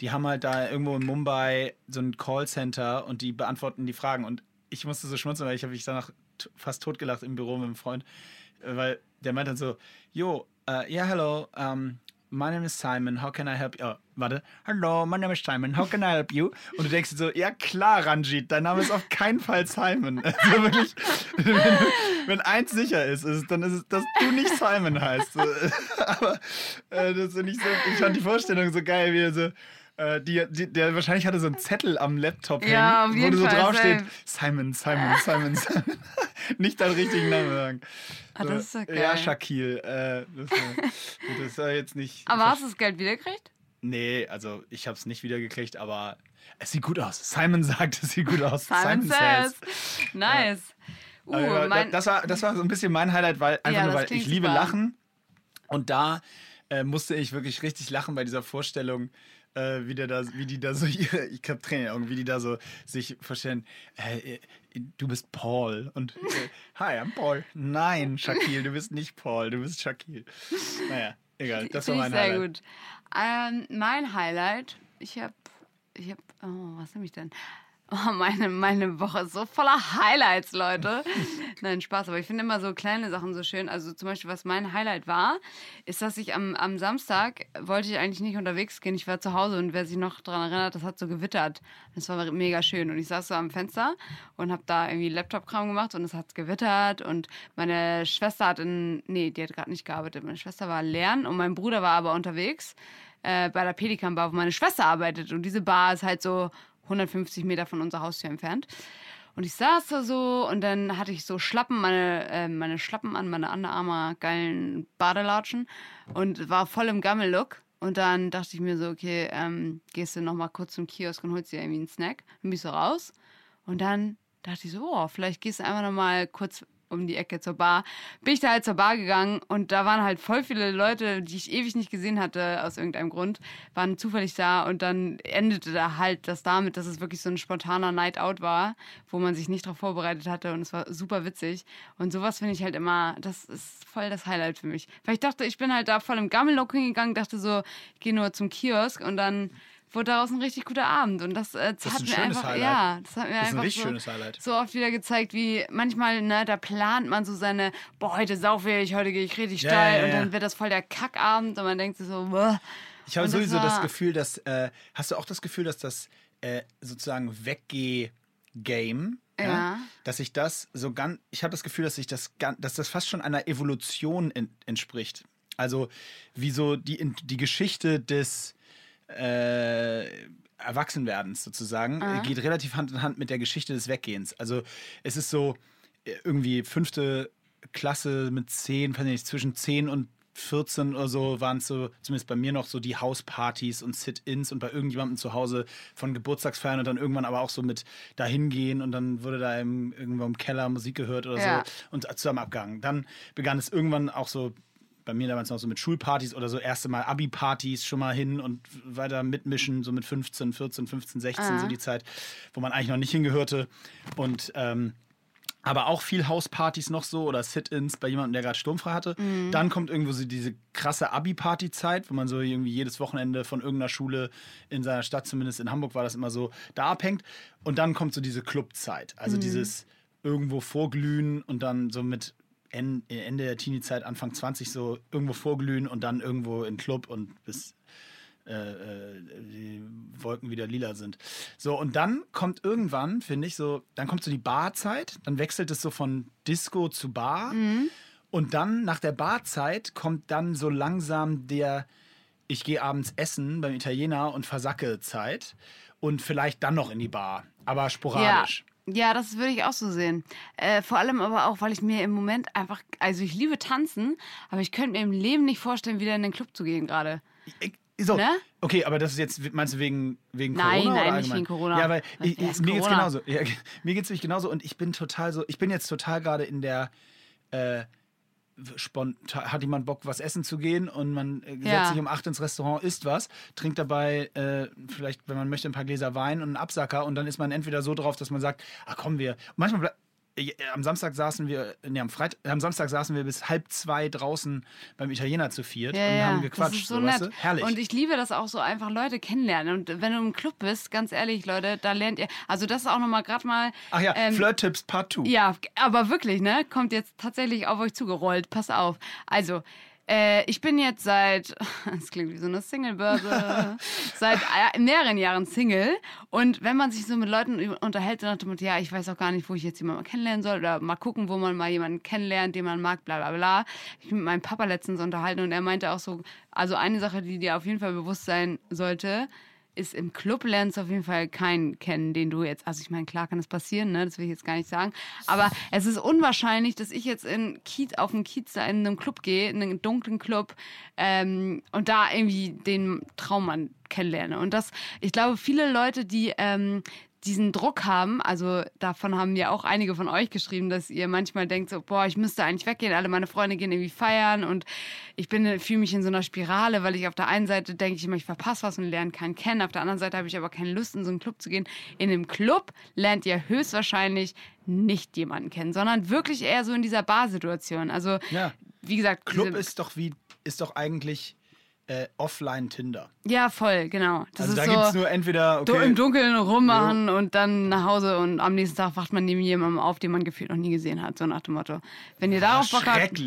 die haben halt da irgendwo in Mumbai so ein Callcenter und die beantworten die Fragen und ich musste so schmunzeln, weil ich habe mich danach fast totgelacht im Büro mit einem Freund, äh, weil der meint dann so, yo, äh, yeah, hello, um, my name is Simon, how can I help you? Oh, warte, hello, my name is Simon, how can I help you? Und du denkst so, ja klar, Ranjit, dein Name ist auf keinen Fall Simon. Also wirklich, wenn, wenn eins sicher ist, ist, dann ist es, dass du nicht Simon heißt. Aber äh, das finde ich so, ich fand die Vorstellung so geil, wie er so, äh, die, die, der wahrscheinlich hatte so einen Zettel am Laptop Ja, hängen, wo jeden so draufsteht. Simon, Simon, Simon, Simon. nicht deinen richtigen Namen sagen. Ah, das ist ja geil. Ja, Shaquille. Äh, das, war, das war jetzt nicht. Aber hast du das Geld wiedergekriegt? Nee, also ich habe es nicht wiedergekriegt, aber es sieht gut aus. Simon sagt, es sieht gut aus. Simon says. Nice. Uh, Aber mein, das, war, das war so ein bisschen mein Highlight, weil einfach Ja, nur, weil ich liebe super. Lachen. Und da äh, musste ich wirklich richtig lachen bei dieser Vorstellung, äh, wie, der da, wie die da so ihre, ich habe Tränen in den Augen, wie die da so sich vorstellen, äh, du bist Paul und äh, hi, I'm Paul. Nein, Shaquille, du bist nicht Paul, du bist Shaquille. Naja, egal, das war Finde mein sehr Highlight. gut. Ähm, mein Highlight, ich habe, ich habe, oh, was nehme ich denn? Oh, meine, meine Woche ist so voller Highlights, Leute. Nein, Spaß, aber ich finde immer so kleine Sachen so schön. Also zum Beispiel, was mein Highlight war, ist, dass ich am, am Samstag wollte ich eigentlich nicht unterwegs gehen. Ich war zu Hause und wer sich noch daran erinnert, das hat so gewittert. Das war mega schön. Und ich saß so am Fenster und habe da irgendwie Laptop-Kram gemacht und es hat gewittert. Und meine Schwester hat in, nee, die hat gerade nicht gearbeitet. Meine Schwester war lernen und mein Bruder war aber unterwegs äh, bei der Pelikan Bar, wo meine Schwester arbeitet. Und diese Bar ist halt so 150 Meter von unserer Haustür entfernt. Und ich saß da so und dann hatte ich so Schlappen, meine, äh, meine Schlappen an, meine Under Armour geilen Badelatschen und war voll im Gammel-Look. Und dann dachte ich mir so, okay, ähm, gehst du nochmal kurz zum Kiosk und holst dir irgendwie einen Snack. Dann ich so raus. Und dann dachte ich so, oh, vielleicht gehst du einfach nochmal kurz um die Ecke zur Bar. Bin ich da halt zur Bar gegangen und da waren halt voll viele Leute, die ich ewig nicht gesehen hatte, aus irgendeinem Grund, waren zufällig da und dann endete da halt das damit, dass es wirklich so ein spontaner Night Out war, wo man sich nicht darauf vorbereitet hatte und es war super witzig. Und sowas finde ich halt immer, das ist voll das Highlight für mich. Weil ich dachte, ich bin halt da voll im Gammellock hingegangen, dachte so, ich gehe nur zum Kiosk und dann wurde daraus ein richtig guter Abend. Und das, äh, das, Das hat mir einfach, Highlight. ja, das hat mir Das einfach so, so oft wieder gezeigt, wie manchmal, ne, da plant man so seine, boah, heute saufe ich, heute gehe ich richtig Ja, steil ja, ja, und dann ja. wird das voll der Kackabend und man denkt sich so, boah. Ich habe das sowieso das war- Gefühl, dass. Äh, hast du auch das Gefühl, dass das äh, sozusagen Weggeh-Game. Ja. dass sich das so ganz, ich habe das Gefühl, dass sich das, gan- dass das fast schon einer Evolution en, entspricht. Also wie so die, in- die Geschichte des äh, Erwachsenwerdens sozusagen äh, geht relativ Hand in Hand mit der Geschichte des Weggehens. Also es ist so äh, irgendwie fünfte Klasse mit zehn, weiß nicht, zwischen 10 und 14 oder so waren es so, zumindest bei mir noch so die Hauspartys und Sit-Ins und bei irgendjemandem zu Hause von Geburtstagsfeiern und dann irgendwann aber auch so mit dahin gehen und dann wurde da im, irgendwo im Keller Musik gehört oder Ja. so und zusammen abgegangen. Dann begann es irgendwann auch so bei mir damals noch so mit Schulpartys oder so erste Mal Abi-Partys schon mal hin und weiter mitmischen, so mit 15, 14, 15, 16, Ah. so die Zeit, wo man eigentlich noch nicht hingehörte. Und ähm, aber auch viel Hauspartys noch so oder Sit-ins bei jemandem, der gerade sturmfrei hatte. Dann kommt irgendwo so diese krasse Abi-Party-Zeit, wo man so irgendwie jedes Wochenende von irgendeiner Schule in seiner Stadt, zumindest in Hamburg war das immer so, da abhängt. Und dann kommt so diese Clubzeit, also dieses irgendwo vorglühen und dann so mit Ende der Teenie-Zeit, Anfang 20 so irgendwo vorglühen und dann irgendwo in Club und bis äh, äh, die Wolken wieder lila sind. So, und dann kommt irgendwann, finde ich, so, dann kommt so die Barzeit, dann wechselt es so von Disco zu Bar. Und dann nach der Barzeit kommt dann so langsam der Ich gehe abends essen beim Italiener und versacke Zeit. Und vielleicht dann noch in die Bar, aber sporadisch. Ja, das würde ich auch so sehen. Äh, vor allem aber auch, weil ich mir im Moment einfach, also ich liebe tanzen, aber ich könnte mir im Leben nicht vorstellen, wieder in den Club zu gehen gerade. Ich- So, Ne? okay, aber das ist jetzt, meinst du wegen, wegen Nein, Corona? nein, oder nicht wegen Corona. Ja, weil ich, ist mir geht's genauso. Ja, mir geht's nämlich genauso und ich bin total so, ich bin jetzt total gerade in der, äh, spontan, hat jemand Bock, was essen zu gehen und man äh, setzt Ja. sich um acht ins Restaurant, isst was, trinkt dabei äh, vielleicht, wenn man möchte, ein paar Gläser Wein und einen Absacker und dann ist man entweder so drauf, dass man sagt, ach komm, wir, manchmal am Samstag saßen wir, nee, am Freitag, am Samstag saßen wir bis halb zwei draußen beim Italiener zu viert Ja, und ja, haben das gequatscht. ist so weißt nett. du? Herrlich. Und ich liebe das auch so einfach Leute kennenlernen. Und wenn du im Club bist, ganz ehrlich, Leute, da lernt ihr, also das ist auch nochmal gerade mal. Ach ja, ähm, Flirt-Tipps Part 2. Ja, aber wirklich, ne? Kommt jetzt tatsächlich auf euch zugerollt. Pass auf. Also, äh, ich bin jetzt seit, das klingt wie so eine Singlebörse, seit äh, mehreren Jahren Single. Und wenn man sich so mit Leuten unterhält, nach dem Motto, ja, ich weiß auch gar nicht, wo ich jetzt jemanden mal kennenlernen soll oder mal gucken, wo man mal jemanden kennenlernt, den man mag, bla bla bla. Ich bin mit meinem Papa letztens unterhalten und er meinte auch so, also eine Sache, die dir auf jeden Fall bewusst sein sollte, ist im Club lernst du auf jeden Fall keinen kennen, den du jetzt, also ich meine, klar kann das passieren, ne? das will ich jetzt gar nicht sagen, aber es ist unwahrscheinlich, dass ich jetzt in Kiez, auf einen Kiez da in einem Club gehe, in einen dunklen Club ähm, und da irgendwie den Traummann kennenlerne. Und das, ich glaube, viele Leute, die ähm, diesen Druck haben, also davon haben ja auch einige von euch geschrieben, dass ihr manchmal denkt so, boah, ich müsste eigentlich weggehen, alle meine Freunde gehen irgendwie feiern und ich bin fühle mich in so einer Spirale, weil ich auf der einen Seite denke ich immer, ich verpasse was und lerne keinen kennen, auf der anderen Seite habe ich aber keine Lust in so einen Club zu gehen. In einem Club lernt ihr höchstwahrscheinlich nicht jemanden kennen, sondern wirklich eher so in dieser Barsituation. Also Ja. wie gesagt, Club ist doch wie, ist doch eigentlich äh, offline Tinder. ja voll, genau. Das Also ist da so, gibt es nur entweder, okay, im Dunkeln rummachen und dann nach Hause und am nächsten Tag wacht man neben jemandem auf, den man gefühlt noch nie gesehen hat, so nach dem Motto. Wenn ihr darauf Bock habt,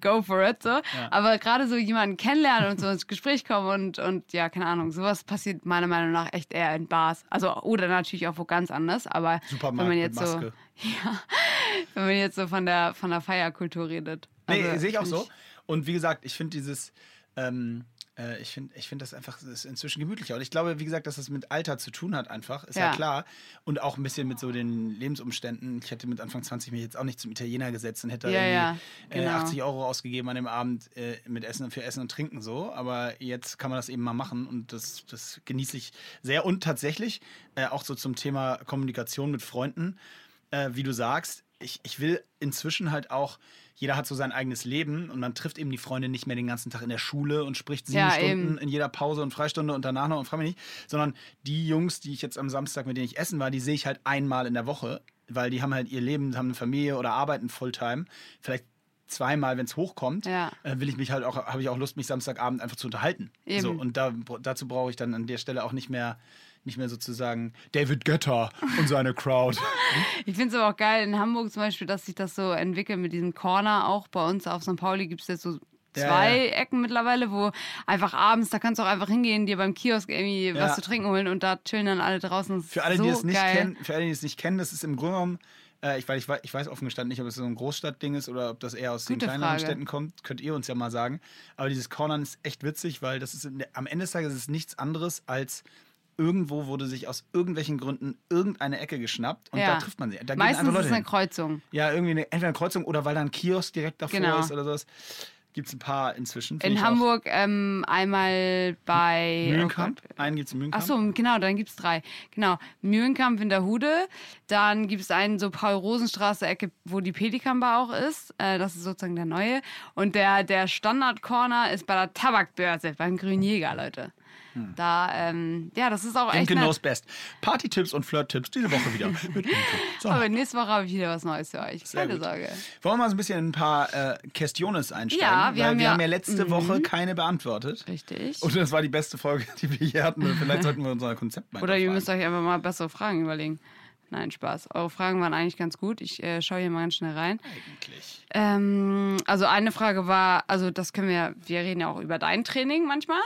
go for it, so. Aber gerade so jemanden kennenlernen und so ins Gespräch kommen und, und ja, keine Ahnung, sowas passiert meiner Meinung nach echt eher in Bars. Also, oder natürlich auch wo ganz anders, aber Supermarkt wenn man jetzt so, ja, wenn man jetzt so von der, von der Feierkultur redet. Nee, Also, sehe ich auch so. Und wie gesagt, ich finde dieses, Ähm, äh, ich finde ich find das einfach das ist inzwischen gemütlicher. Und ich glaube, wie gesagt, dass das mit Alter zu tun hat einfach, ist ja. Ja. klar. Und auch ein bisschen mit so den Lebensumständen. Ich hätte mit Anfang 20 mich jetzt auch nicht zum Italiener gesetzt und hätte Ja, ja, irgendwie genau. äh, 80 Euro ausgegeben an dem Abend äh, mit Essen für Essen und Trinken so. Aber jetzt kann man das eben mal machen und das, das genieße ich sehr. Und tatsächlich äh, auch so zum Thema Kommunikation mit Freunden, äh, wie du sagst, ich, ich will inzwischen halt auch, jeder hat so sein eigenes Leben und man trifft eben die Freunde nicht mehr den ganzen Tag in der Schule und spricht sieben Ja, Stunden eben. in jeder Pause und Freistunde und danach noch und frage mich nicht, sondern die Jungs, die ich jetzt am Samstag, mit denen ich essen war, die sehe ich halt einmal in der Woche, weil die haben halt ihr Leben, haben eine Familie oder arbeiten Fulltime. Vielleicht zweimal, wenn es hochkommt, Ja. äh, will ich mich halt auch, habe ich auch Lust, mich Samstagabend einfach zu unterhalten. Eben. So, und da, dazu brauche ich dann an der Stelle auch nicht mehr, nicht mehr sozusagen David Götter und seine Crowd. Ich finde es aber auch geil in Hamburg zum Beispiel, dass sich das so entwickelt mit diesem Corner. Auch bei uns auf St. Pauli gibt es jetzt so Ja, zwei ja. Ecken mittlerweile, wo einfach abends, da kannst du auch einfach hingehen, dir beim Kiosk irgendwie Ja. was zu trinken holen und da chillen dann alle draußen. Für alle, so die es nicht geil. kennen, für alle, die es nicht kennen, das ist im Grunde genommen, äh, ich, weiß, ich, weiß, ich weiß offen gestanden nicht, ob es so ein Großstadtding ist oder ob das eher aus Gute den kleineren Frage. Städten kommt, könnt ihr uns ja mal sagen. Aber dieses Cornern ist echt witzig, weil das ist am Ende des Tages ist es nichts anderes als irgendwo wurde sich aus irgendwelchen Gründen irgendeine Ecke geschnappt und Ja. da trifft man sie. Da Meistens ist es eine hin. Kreuzung. Ja, irgendwie eine, entweder eine Kreuzung oder weil da ein Kiosk direkt davor Genau. ist oder sowas. Gibt es ein paar inzwischen. In. Hamburg ähm, einmal bei Mühlenkamp. Oh. Einen gibt es in Mühlenkamp. Ach so, genau, dann gibt es drei. Genau, Mühlenkamp in der Hude. Dann gibt es einen so Paul-Rosenstraße-Ecke, wo die Pelikan-Bar auch ist. Äh, das ist sozusagen der neue. Und der, der Standard-Corner ist bei der Tabakbörse, beim Grünjäger, Leute. Da, ähm, ja, das ist auch echt Imke knows best. Party-Tipps und Flirt-Tipps diese Woche wieder mit Imke. So. Aber nächste Woche habe ich wieder was Neues für euch. Sehr Keine gut. Sorge. Wollen wir mal so ein bisschen in ein paar äh, Questiones einsteigen? Ja, wir Weil haben wir ja- haben ja letzte Mhm. Woche keine beantwortet. Richtig. Und das war die beste Folge, die wir hier hatten. Vielleicht sollten wir unser Konzept mal Oder ihr müsst euch einfach mal bessere Fragen überlegen. Nein, Spaß. Eure Fragen waren eigentlich ganz gut. Ich äh, schaue hier mal ganz schnell rein. Eigentlich. Ähm, also eine Frage war, also das können wir, wir reden ja auch über dein Training manchmal.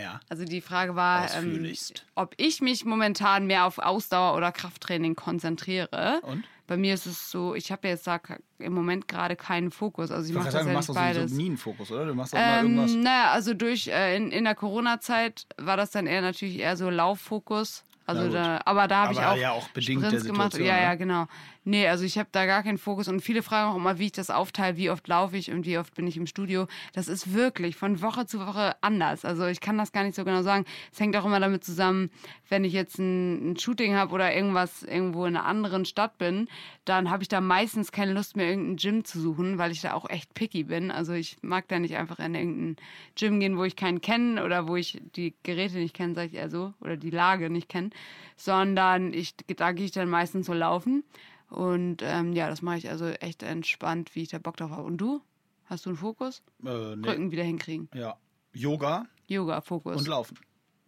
Ja. Also die Frage war, ähm, ob ich mich momentan mehr auf Ausdauer oder Krafttraining konzentriere. Und? Bei mir ist es so, ich habe jetzt da im Moment gerade keinen Fokus. Also ich mache sagen, du machst beides. so nie einen Fokus, oder? Du machst immer Ähm, irgendwas. naja, also durch äh, in, in der Corona-Zeit war das dann eher natürlich eher so Lauffokus. Also da, aber da habe ich auch, ja auch bedingt Sprints gemacht. Situation, Ja, ne? ja, genau. Nee, also ich habe da gar keinen Fokus und viele fragen auch immer, wie ich das aufteile, wie oft laufe ich und wie oft bin ich im Studio. Das ist wirklich von Woche zu Woche anders. Also ich kann das gar nicht so genau sagen. Es hängt auch immer damit zusammen, wenn ich jetzt ein, ein Shooting habe oder irgendwas irgendwo in einer anderen Stadt bin, dann habe ich da meistens keine Lust mehr, irgendein Gym zu suchen, weil ich da auch echt picky bin. Also ich mag da nicht einfach in irgendein Gym gehen, wo ich keinen kenne oder wo ich die Geräte nicht kenne, sag ich eher so, oder die Lage nicht kenne, sondern ich, da gehe ich dann meistens so laufen. Und ähm, ja, das mache ich also echt entspannt, wie ich da Bock drauf habe. Und du? Hast du einen Fokus? Äh, nee. Rücken wieder hinkriegen. Ja. Yoga Yoga-Fokus. und Laufen.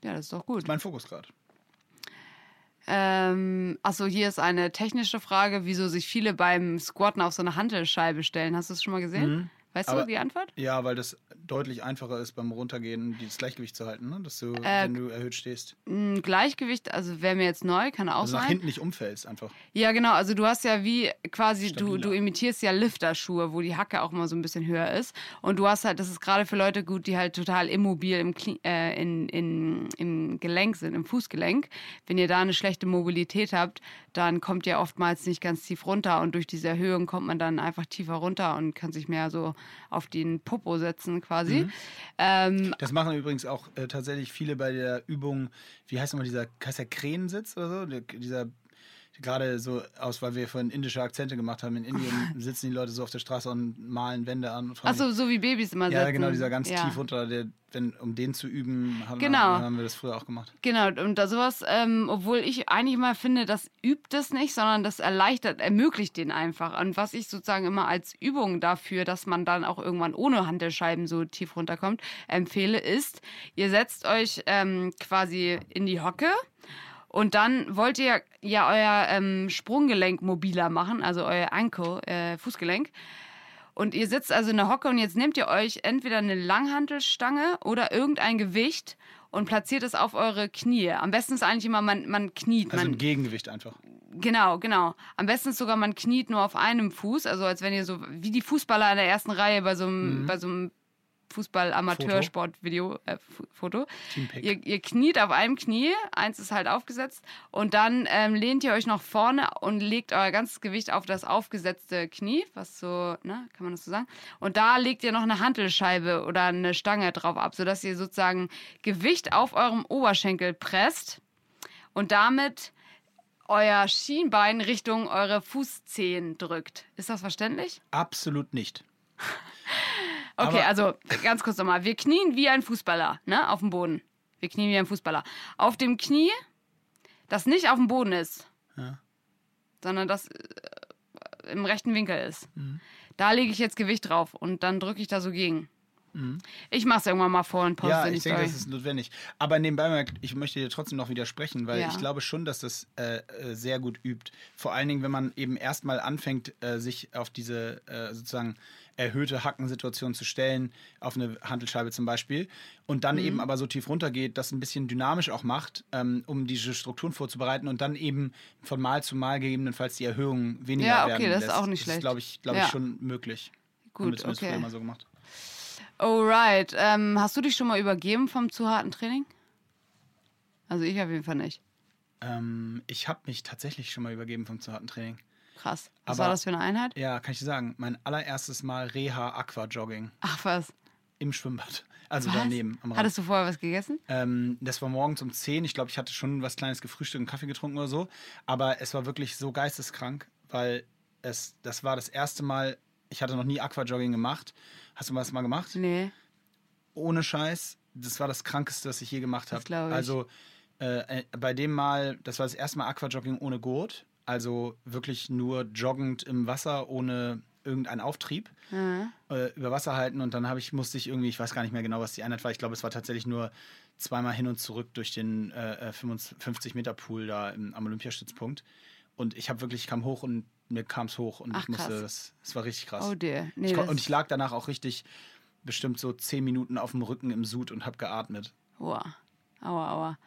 Ja, das ist doch gut. Mein Fokus gerade. Ähm, achso, hier ist eine technische Frage, wieso sich viele beim Squatten auf so eine Hantelscheibe stellen. Hast du das schon mal gesehen? Weißt Aber- du die Antwort? Ja, weil das deutlich einfacher ist beim Runtergehen, das Gleichgewicht zu halten, ne? Dass du, Äh, wenn du erhöht stehst, Ein Gleichgewicht, also wäre mir jetzt neu, kann auch also nach sein. hinten nicht umfällst einfach. Ja, genau. Also du hast ja wie quasi, du, Stabiler. du imitierst ja Lifterschuhe, wo die Hacke auch mal so ein bisschen höher ist. Und du hast halt, das ist gerade für Leute gut, die halt total immobil im, äh, in, in, im Gelenk sind, im Fußgelenk. Wenn ihr da eine schlechte Mobilität habt, dann kommt ihr oftmals nicht ganz tief runter und durch diese Erhöhung kommt man dann einfach tiefer runter und kann sich mehr so auf den Popo setzen quasi. Ähm, Das machen übrigens auch äh, tatsächlich viele bei der Übung, wie heißt nochmal dieser, Krähensitz oder so? Der, dieser, gerade so aus, weil wir vorhin indische Akzente gemacht haben. In Indien sitzen die Leute so auf der Straße und malen Wände an. Und fragen Achso, so wie Babys immer sich- ja, sitzen. genau, dieser ganz Ja. tief unter, der, wenn, um den zu üben, haben, Genau. haben wir das früher auch gemacht. Genau, und da sowas, ähm, obwohl ich eigentlich mal finde, das übt es nicht, sondern das erleichtert, ermöglicht den einfach. Und was ich sozusagen immer als Übung dafür, dass man dann auch irgendwann ohne Handelscheiben so tief runterkommt, empfehle, ist, ihr setzt euch ähm, quasi in die Hocke. Und dann wollt ihr ja euer ähm, Sprunggelenk mobiler machen, also euer Ankle, äh, Fußgelenk. Und ihr sitzt also in der Hocke und jetzt nehmt ihr euch entweder eine Langhantelstange oder irgendein Gewicht und platziert es auf eure Knie. Am besten ist eigentlich immer, man, man kniet. Also man, im Gegengewicht einfach. Genau, genau. Am besten ist sogar, man kniet nur auf einem Fuß, also als wenn ihr so, wie die Fußballer in der ersten Reihe bei so einem, bei so einem Fußball-Amateursport-Video, äh, Foto. Ihr, ihr kniet auf einem Knie, eins ist halt aufgesetzt und dann ähm, lehnt ihr euch nach vorne und legt euer ganzes Gewicht auf das aufgesetzte Knie, was so, ne, kann man das so sagen? Und da legt ihr noch eine Hantelscheibe oder eine Stange drauf ab, sodass ihr sozusagen Gewicht auf eurem Oberschenkel presst und damit euer Schienbein Richtung eure Fußzehen drückt. Ist das verständlich? Absolut nicht. Okay, Aber- also ganz kurz nochmal. Wir knien wie ein Fußballer, ne, auf dem Boden. Wir knien wie ein Fußballer. Auf dem Knie, das nicht auf dem Boden ist, Ja. sondern das äh, im rechten Winkel ist. Mhm. Da lege ich jetzt Gewicht drauf und dann drücke ich da so gegen. Ich mach's irgendwann mal vor und poste Mhm. Ja, ich denke, das ist notwendig. Aber nebenbei, ich möchte dir trotzdem noch widersprechen, weil Ja. ich glaube schon, dass das äh, äh, sehr gut übt. Vor allen Dingen, wenn man eben erstmal anfängt, äh, sich auf diese äh, sozusagen erhöhte Hackensituation zu stellen, auf eine Handelscheibe zum Beispiel, und Mhm. dann eben aber so tief runtergeht, das ein bisschen dynamisch auch macht, ähm, um diese Strukturen vorzubereiten und dann eben von Mal zu Mal gegebenenfalls die Erhöhung weniger Ja, okay, werden das ist lässt. auch nicht Das schlecht. ist, glaube ich, glaube Ja. ich, schon möglich. Haben wir Gut, zumindest okay. früher mal so gemacht. Alright. Ähm, hast du dich schon mal übergeben vom zu harten Training? Also ich auf jeden Fall nicht. Ähm, ich habe mich tatsächlich schon mal übergeben vom zu harten Training. Krass. Was Aber- war das für eine Einheit? Ja, kann ich dir sagen. Mein allererstes Mal Reha Aqua Jogging Ach was. im Schwimmbad. Also was? daneben. Hattest du vorher was gegessen? Ähm, das war morgens um 10. Ich glaube, ich hatte schon was Kleines gefrühstückt und Kaffee getrunken oder so. Aber es war wirklich so geisteskrank, weil es, das war das erste Mal, ich hatte noch nie Aquajogging gemacht. Hast du das mal gemacht? Nee. Ohne Scheiß. Das war das Krankeste, was ich je gemacht habe. ich. Also äh, äh, bei dem Mal, das war das erste Mal Aquajogging ohne Gurt. Also wirklich nur joggend im Wasser ohne irgendeinen Auftrieb. Ja. äh, über Wasser halten und dann habe ich musste ich irgendwie, ich weiß gar nicht mehr genau, was die Einheit war. Ich glaube, es war tatsächlich nur zweimal hin und zurück durch den äh, 50 Meter Pool da im, am Olympiastützpunkt. Und ich habe wirklich, ich kam hoch und mir kam es hoch und Ach, ich musste, das, das war richtig krass. Oh dear. Nee, ich, und ich lag danach auch richtig bestimmt so zehn Minuten auf dem Rücken im Sud und habe geatmet. Aua, aua, aua.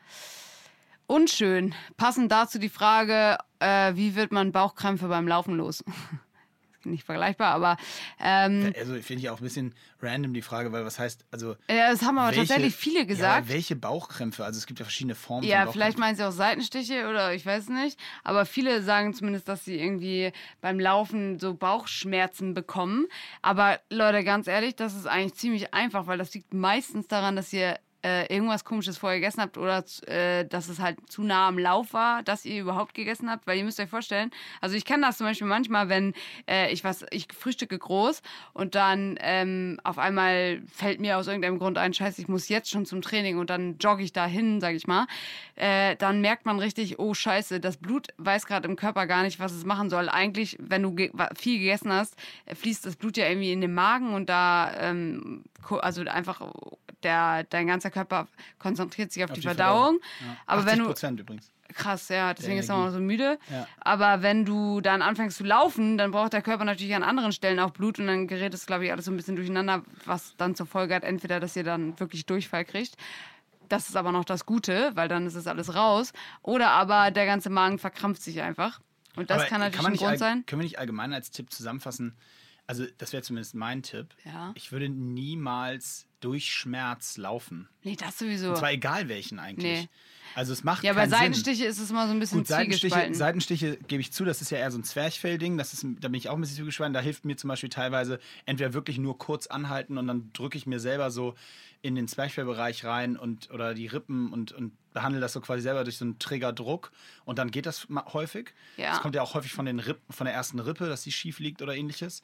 Unschön. Passend dazu die Frage, äh, wie wird man Bauchkrämpfe beim Laufen los? Nicht vergleichbar, aber ähm, Also finde ich auch ein bisschen random die Frage, weil was heißt, also ja, das haben aber welche- tatsächlich viele Ja, gesagt. aber welche Bauchkrämpfe? Also es gibt ja verschiedene Formen Ja, vielleicht meinen sie auch Seitenstiche oder ich weiß nicht. Aber viele sagen zumindest, dass sie irgendwie beim Laufen so Bauchschmerzen bekommen. Aber Leute, ganz ehrlich, das ist eigentlich ziemlich einfach, weil das liegt meistens daran, dass ihr äh, irgendwas komisches vorher gegessen habt oder äh, dass es halt zu nah am Lauf war, dass ihr überhaupt gegessen habt. Weil ihr müsst euch vorstellen, also ich kenne das zum Beispiel manchmal, wenn äh, ich was, ich frühstücke groß und dann ähm, auf einmal fällt mir aus irgendeinem Grund ein, scheiße, ich muss jetzt schon zum Training und dann jogge ich dahin, sag ich mal. Äh, dann merkt man richtig, oh scheiße, das Blut weiß gerade im Körper gar nicht, was es machen soll. Eigentlich, wenn du ge viel gegessen hast, äh, fließt das Blut ja irgendwie in den Magen und da, ähm, also einfach der, dein ganzer Körper konzentriert sich auf, die, Verdauung. Ja. Aber 80 wenn du, übrigens. Krass, ja, deswegen ist er auch so müde. Ja. Aber wenn du dann anfängst zu laufen, dann braucht der Körper natürlich an anderen Stellen auch Blut und dann gerät es, glaube ich, alles so ein bisschen durcheinander, was dann zur Folge hat, entweder, dass ihr dann wirklich Durchfall kriegt. Das ist aber noch das Gute, weil dann ist es alles raus. Oder aber der ganze Magen verkrampft sich einfach. Und das Aber kann natürlich man ein Grund sein. Können wir nicht allgemein als Tipp zusammenfassen? Also, das wäre zumindest mein Tipp. Ja. Ich würde niemals durch Schmerz laufen. Nee, das sowieso. Und zwar egal welchen eigentlich. Nee. Also, es macht Ja, bei keinen Sinn. Seitenstiche ist es mal so ein bisschen Gut, Seitenstiche. Seitenstiche gebe ich zu, das ist ja eher so ein Zwerchfellding. Das ist, da bin ich auch ein bisschen zugeschweißt. Da hilft mir zum Beispiel teilweise entweder wirklich nur kurz anhalten und dann drücke ich mir selber so in den Zwerchfellbereich rein und oder die Rippen und, und behandle das so quasi selber durch so einen Triggerdruck und dann geht das häufig. Ja. Das kommt ja auch häufig von, den Rippen, von der ersten Rippe, dass die schief liegt oder ähnliches.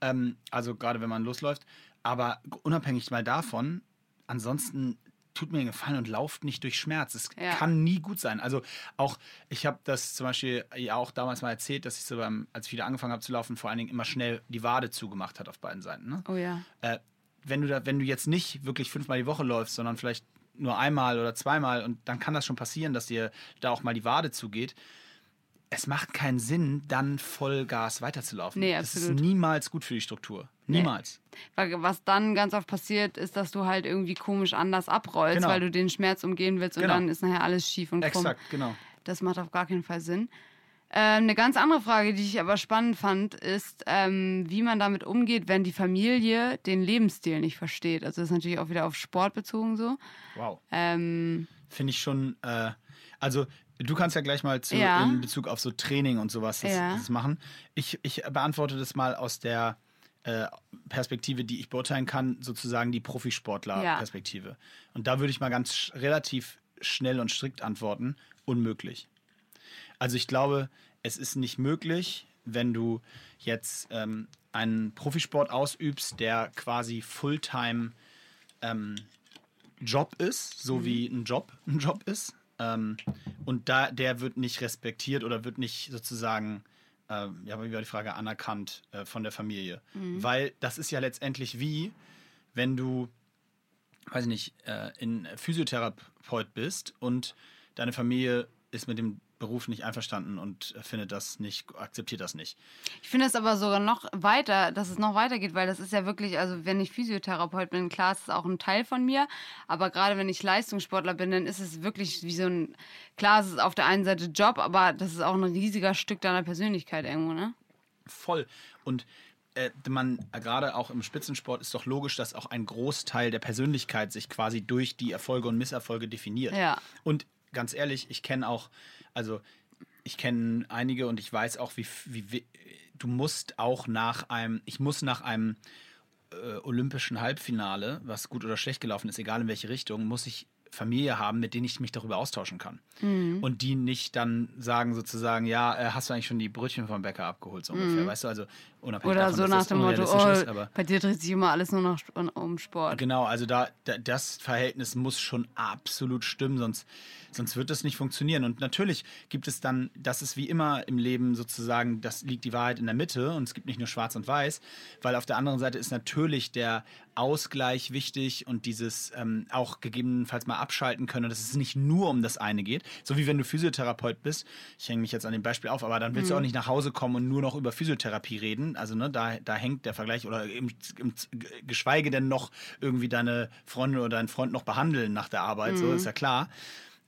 Ähm, also gerade wenn man losläuft. Aber unabhängig mal davon, ansonsten tut mir einen Gefallen und lauft nicht durch Schmerz. Es Ja. kann nie gut sein. Also auch, ich habe das zum Beispiel ja auch damals mal erzählt, dass ich so beim, als ich wieder angefangen habe zu laufen, vor allen Dingen immer schnell die Wade zugemacht hat auf beiden Seiten. Ne? oh ja. Äh, wenn, du da, wenn du jetzt nicht wirklich fünfmal die Woche läufst, sondern vielleicht nur einmal oder zweimal und dann kann das schon passieren, dass dir da auch mal die Wade zugeht. Es macht keinen Sinn, dann Vollgas weiterzulaufen. Nee, das ist absolut. niemals gut für die Struktur. Niemals. Weil was dann ganz oft passiert, ist, dass du halt irgendwie komisch anders abrollst, Genau. weil du den Schmerz umgehen willst und Genau. dann ist nachher alles schief und krumm. Exakt, genau. Das macht auf gar keinen Fall Sinn. Ähm, eine ganz andere Frage, die ich aber spannend fand, ist, ähm, wie man damit umgeht, wenn die Familie den Lebensstil nicht versteht. Also das ist natürlich auch wieder auf Sport bezogen so. Wow. Ähm, Finde ich schon, äh, also du kannst ja gleich mal zu, Ja. in Bezug auf so Training und sowas das, Ja. das machen. Ich, ich beantworte das mal aus der äh, Perspektive, die ich beurteilen kann, sozusagen die Ja. Profisportler-Perspektive. Und da würde ich mal ganz sch relativ schnell und strikt antworten, unmöglich. Also ich glaube, es ist nicht möglich, wenn du jetzt ähm, einen Profisport ausübst, der quasi Fulltime ähm, Job ist, so wie ein Job ein Job ist. Ähm, und da, der wird nicht respektiert oder wird nicht sozusagen, äh, ja, wie war die Frage, anerkannt äh, von der Familie. Weil das ist ja letztendlich wie, wenn du, weiß ich nicht, äh, in Physiotherapeut bist und deine Familie ist mit dem Beruf nicht einverstanden und findet das nicht, akzeptiert das nicht. Ich finde es aber sogar noch weiter, dass es noch weitergeht, weil das ist ja wirklich, also wenn ich Physiotherapeut bin, klar, ist es auch ein Teil von mir, aber gerade wenn ich Leistungssportler bin, dann ist es wirklich wie so ein, klar, es ist auf der einen Seite Job, aber das ist auch ein riesiger Stück deiner Persönlichkeit irgendwo, ne? Voll. Und äh, man, gerade auch im Spitzensport ist doch logisch, dass auch ein Großteil der Persönlichkeit sich quasi durch die Erfolge und Misserfolge definiert. Ja. Und ganz ehrlich, ich kenne auch, also ich kenne einige und ich weiß auch, wie, wie, wie du musst auch nach einem, ich muss nach einem äh, olympischen Halbfinale, was gut oder schlecht gelaufen ist, egal in welche Richtung, muss ich Familie haben, mit denen ich mich darüber austauschen kann. Mhm. Und die nicht dann sagen sozusagen, ja, äh, hast du eigentlich schon die Brötchen vom Bäcker abgeholt, so ungefähr, weißt du, also unabhängig Mhm. Oder davon, so nach dem Motto, oh, bei dir dreht sich immer alles nur noch um Sport. Genau, also da, da das Verhältnis muss schon absolut stimmen, sonst, sonst wird das nicht funktionieren. Und natürlich gibt es dann, das ist wie immer im Leben sozusagen, das liegt die Wahrheit in der Mitte und es gibt nicht nur schwarz und weiß, weil auf der anderen Seite ist natürlich der Ausgleich wichtig und dieses ähm, auch gegebenenfalls mal abschalten können dass es nicht nur um das eine geht. So wie wenn du Physiotherapeut bist, ich hänge mich jetzt an dem Beispiel auf, aber dann willst du auch nicht nach Hause kommen und nur noch über Physiotherapie reden. Also ne, da, da hängt der Vergleich oder im, im, geschweige denn noch irgendwie deine Freundin oder deinen Freund noch behandeln nach der Arbeit, so ist ja klar.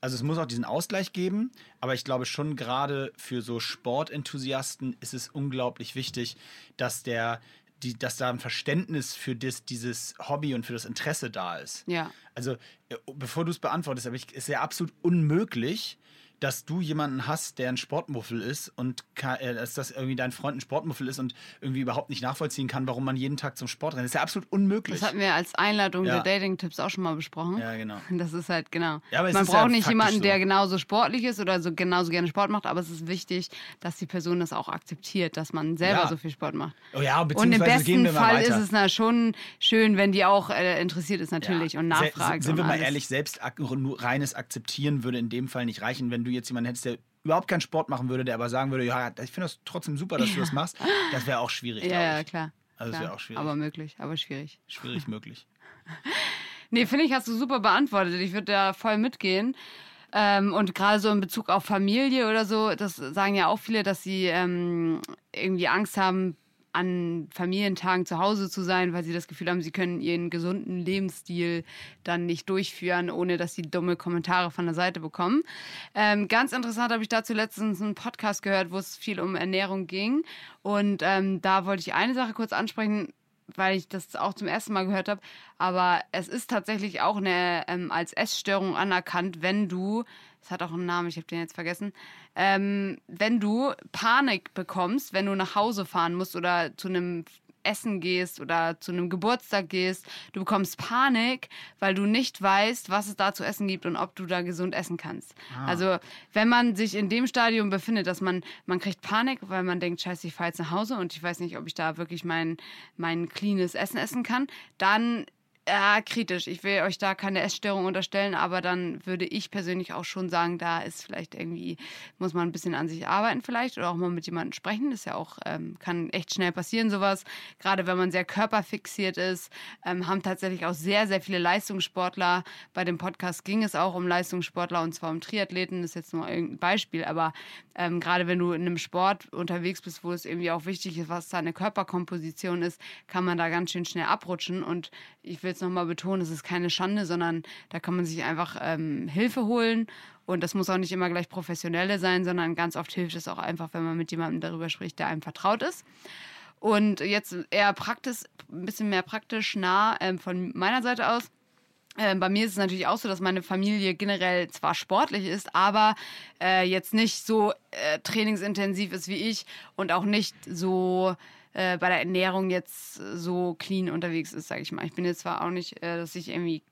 Also es muss auch diesen Ausgleich geben, aber ich glaube schon gerade für so Sportenthusiasten ist es unglaublich wichtig, dass der die, dass da ein Verständnis für das, dieses Hobby und für das Interesse da ist. Ja. Also, äh, bevor du es beantwortest, aber ich, ist ja absolut unmöglich, dass du jemanden hast, der ein Sportmuffel ist und äh, dass das irgendwie dein Freund ein Sportmuffel ist und irgendwie überhaupt nicht nachvollziehen kann, warum man jeden Tag zum Sport rennt. Das ist ja absolut unmöglich. Das hatten wir als Einladung Ja. der Dating-Tipps auch schon mal besprochen. Ja, genau. Das ist halt, genau. Ja, Man ist braucht ja nicht jemanden, so. der genauso sportlich ist oder so genauso gerne Sport macht, aber es ist wichtig, dass die Person das auch akzeptiert, dass man selber so viel Sport macht. Oh ja, Und im beziehungsweise gehen besten wir mal Fall ist weiter. es na schon schön, wenn die auch äh, interessiert ist natürlich und Se- nachfragt. Sind wir mal alles. ehrlich, selbst reines Akzeptieren würde in dem Fall nicht reichen, wenn du jetzt jemanden hättest, der überhaupt keinen Sport machen würde, der aber sagen würde, ja, ich finde das trotzdem super, dass du das machst. Das wäre auch schwierig, Ja, ja, klar. Also wäre auch schwierig. Aber möglich, aber schwierig. Schwierig möglich. Nee, finde ich, hast du super beantwortet. Ich würde da voll mitgehen. Ähm, und gerade so in Bezug auf Familie oder so, das sagen ja auch viele, dass sie ähm, irgendwie Angst haben, an Familientagen zu Hause zu sein, weil sie das Gefühl haben, sie können ihren gesunden Lebensstil dann nicht durchführen, ohne dass sie dumme Kommentare von der Seite bekommen. Ähm, ganz interessant habe ich dazu letztens einen Podcast gehört, wo es viel um Ernährung ging. Und ähm, da wollte ich eine Sache kurz ansprechen, weil ich das auch zum ersten Mal gehört habe. Aber es ist tatsächlich auch eine, ähm, als Essstörung anerkannt, wenn du, es hat auch einen Namen, ich habe den jetzt vergessen, ähm, wenn du Panik bekommst, wenn du nach Hause fahren musst oder zu einem Essen gehst oder zu einem Geburtstag gehst, du bekommst Panik, weil du nicht weißt, was es da zu essen gibt und ob du da gesund essen kannst. Also wenn man sich in dem Stadium befindet, dass man, man kriegt Panik, weil man denkt, scheiße, ich fahre jetzt nach Hause und ich weiß nicht, ob ich da wirklich mein, mein cleanes Essen essen kann, dann ja, kritisch. Ich will euch da keine Essstörung unterstellen, aber dann würde ich persönlich auch schon sagen, da ist vielleicht irgendwie, muss man ein bisschen an sich arbeiten vielleicht oder auch mal mit jemandem sprechen. Das ist ja auch, ähm, kann echt schnell passieren, sowas. Gerade wenn man sehr körperfixiert ist, ähm, haben tatsächlich auch sehr, sehr viele Leistungssportler. Bei dem Podcast ging es auch um Leistungssportler und zwar um Triathleten. Das ist jetzt nur irgendein Beispiel, aber ähm, gerade wenn du in einem Sport unterwegs bist, wo es irgendwie auch wichtig ist, was deine Körperkomposition ist, kann man da ganz schön schnell abrutschen. Und ich will es nochmal betonen, es ist keine Schande, sondern da kann man sich einfach ähm, Hilfe holen. Und das muss auch nicht immer gleich professionelle sein, sondern ganz oft hilft es auch einfach, wenn man mit jemandem darüber spricht, der einem vertraut ist. Und jetzt eher praktisch, ein bisschen mehr praktisch nah ähm, von meiner Seite aus. Ähm, bei mir ist es natürlich auch so, dass meine Familie generell zwar sportlich ist, aber äh, jetzt nicht so äh, trainingsintensiv ist wie ich und auch nicht so äh, bei der Ernährung jetzt so clean unterwegs ist, sage ich mal. Ich bin jetzt zwar auch nicht, äh, dass ich irgendwie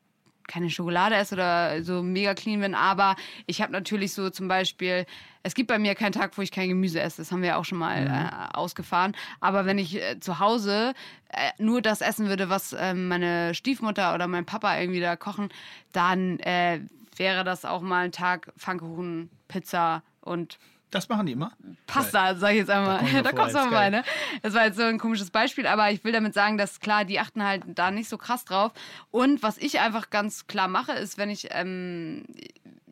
keine Schokolade esse oder so mega clean bin, aber ich habe natürlich so zum Beispiel, es gibt bei mir keinen Tag, wo ich kein Gemüse esse. Das haben wir auch schon mal Mhm. äh, ausgefahren. Aber wenn ich äh, zu Hause äh, nur das essen würde, was ähm, meine Stiefmutter oder mein Papa irgendwie da kochen, dann äh, wäre das auch mal ein Tag Pfannkuchen, Pizza und Das machen die immer. Pasta, sag ich jetzt einmal. Da, kommst du mal ne? Das war jetzt so ein komisches Beispiel, aber ich will damit sagen, dass klar, die achten halt da nicht so krass drauf. Und was ich einfach ganz klar mache, ist, wenn ich, ähm,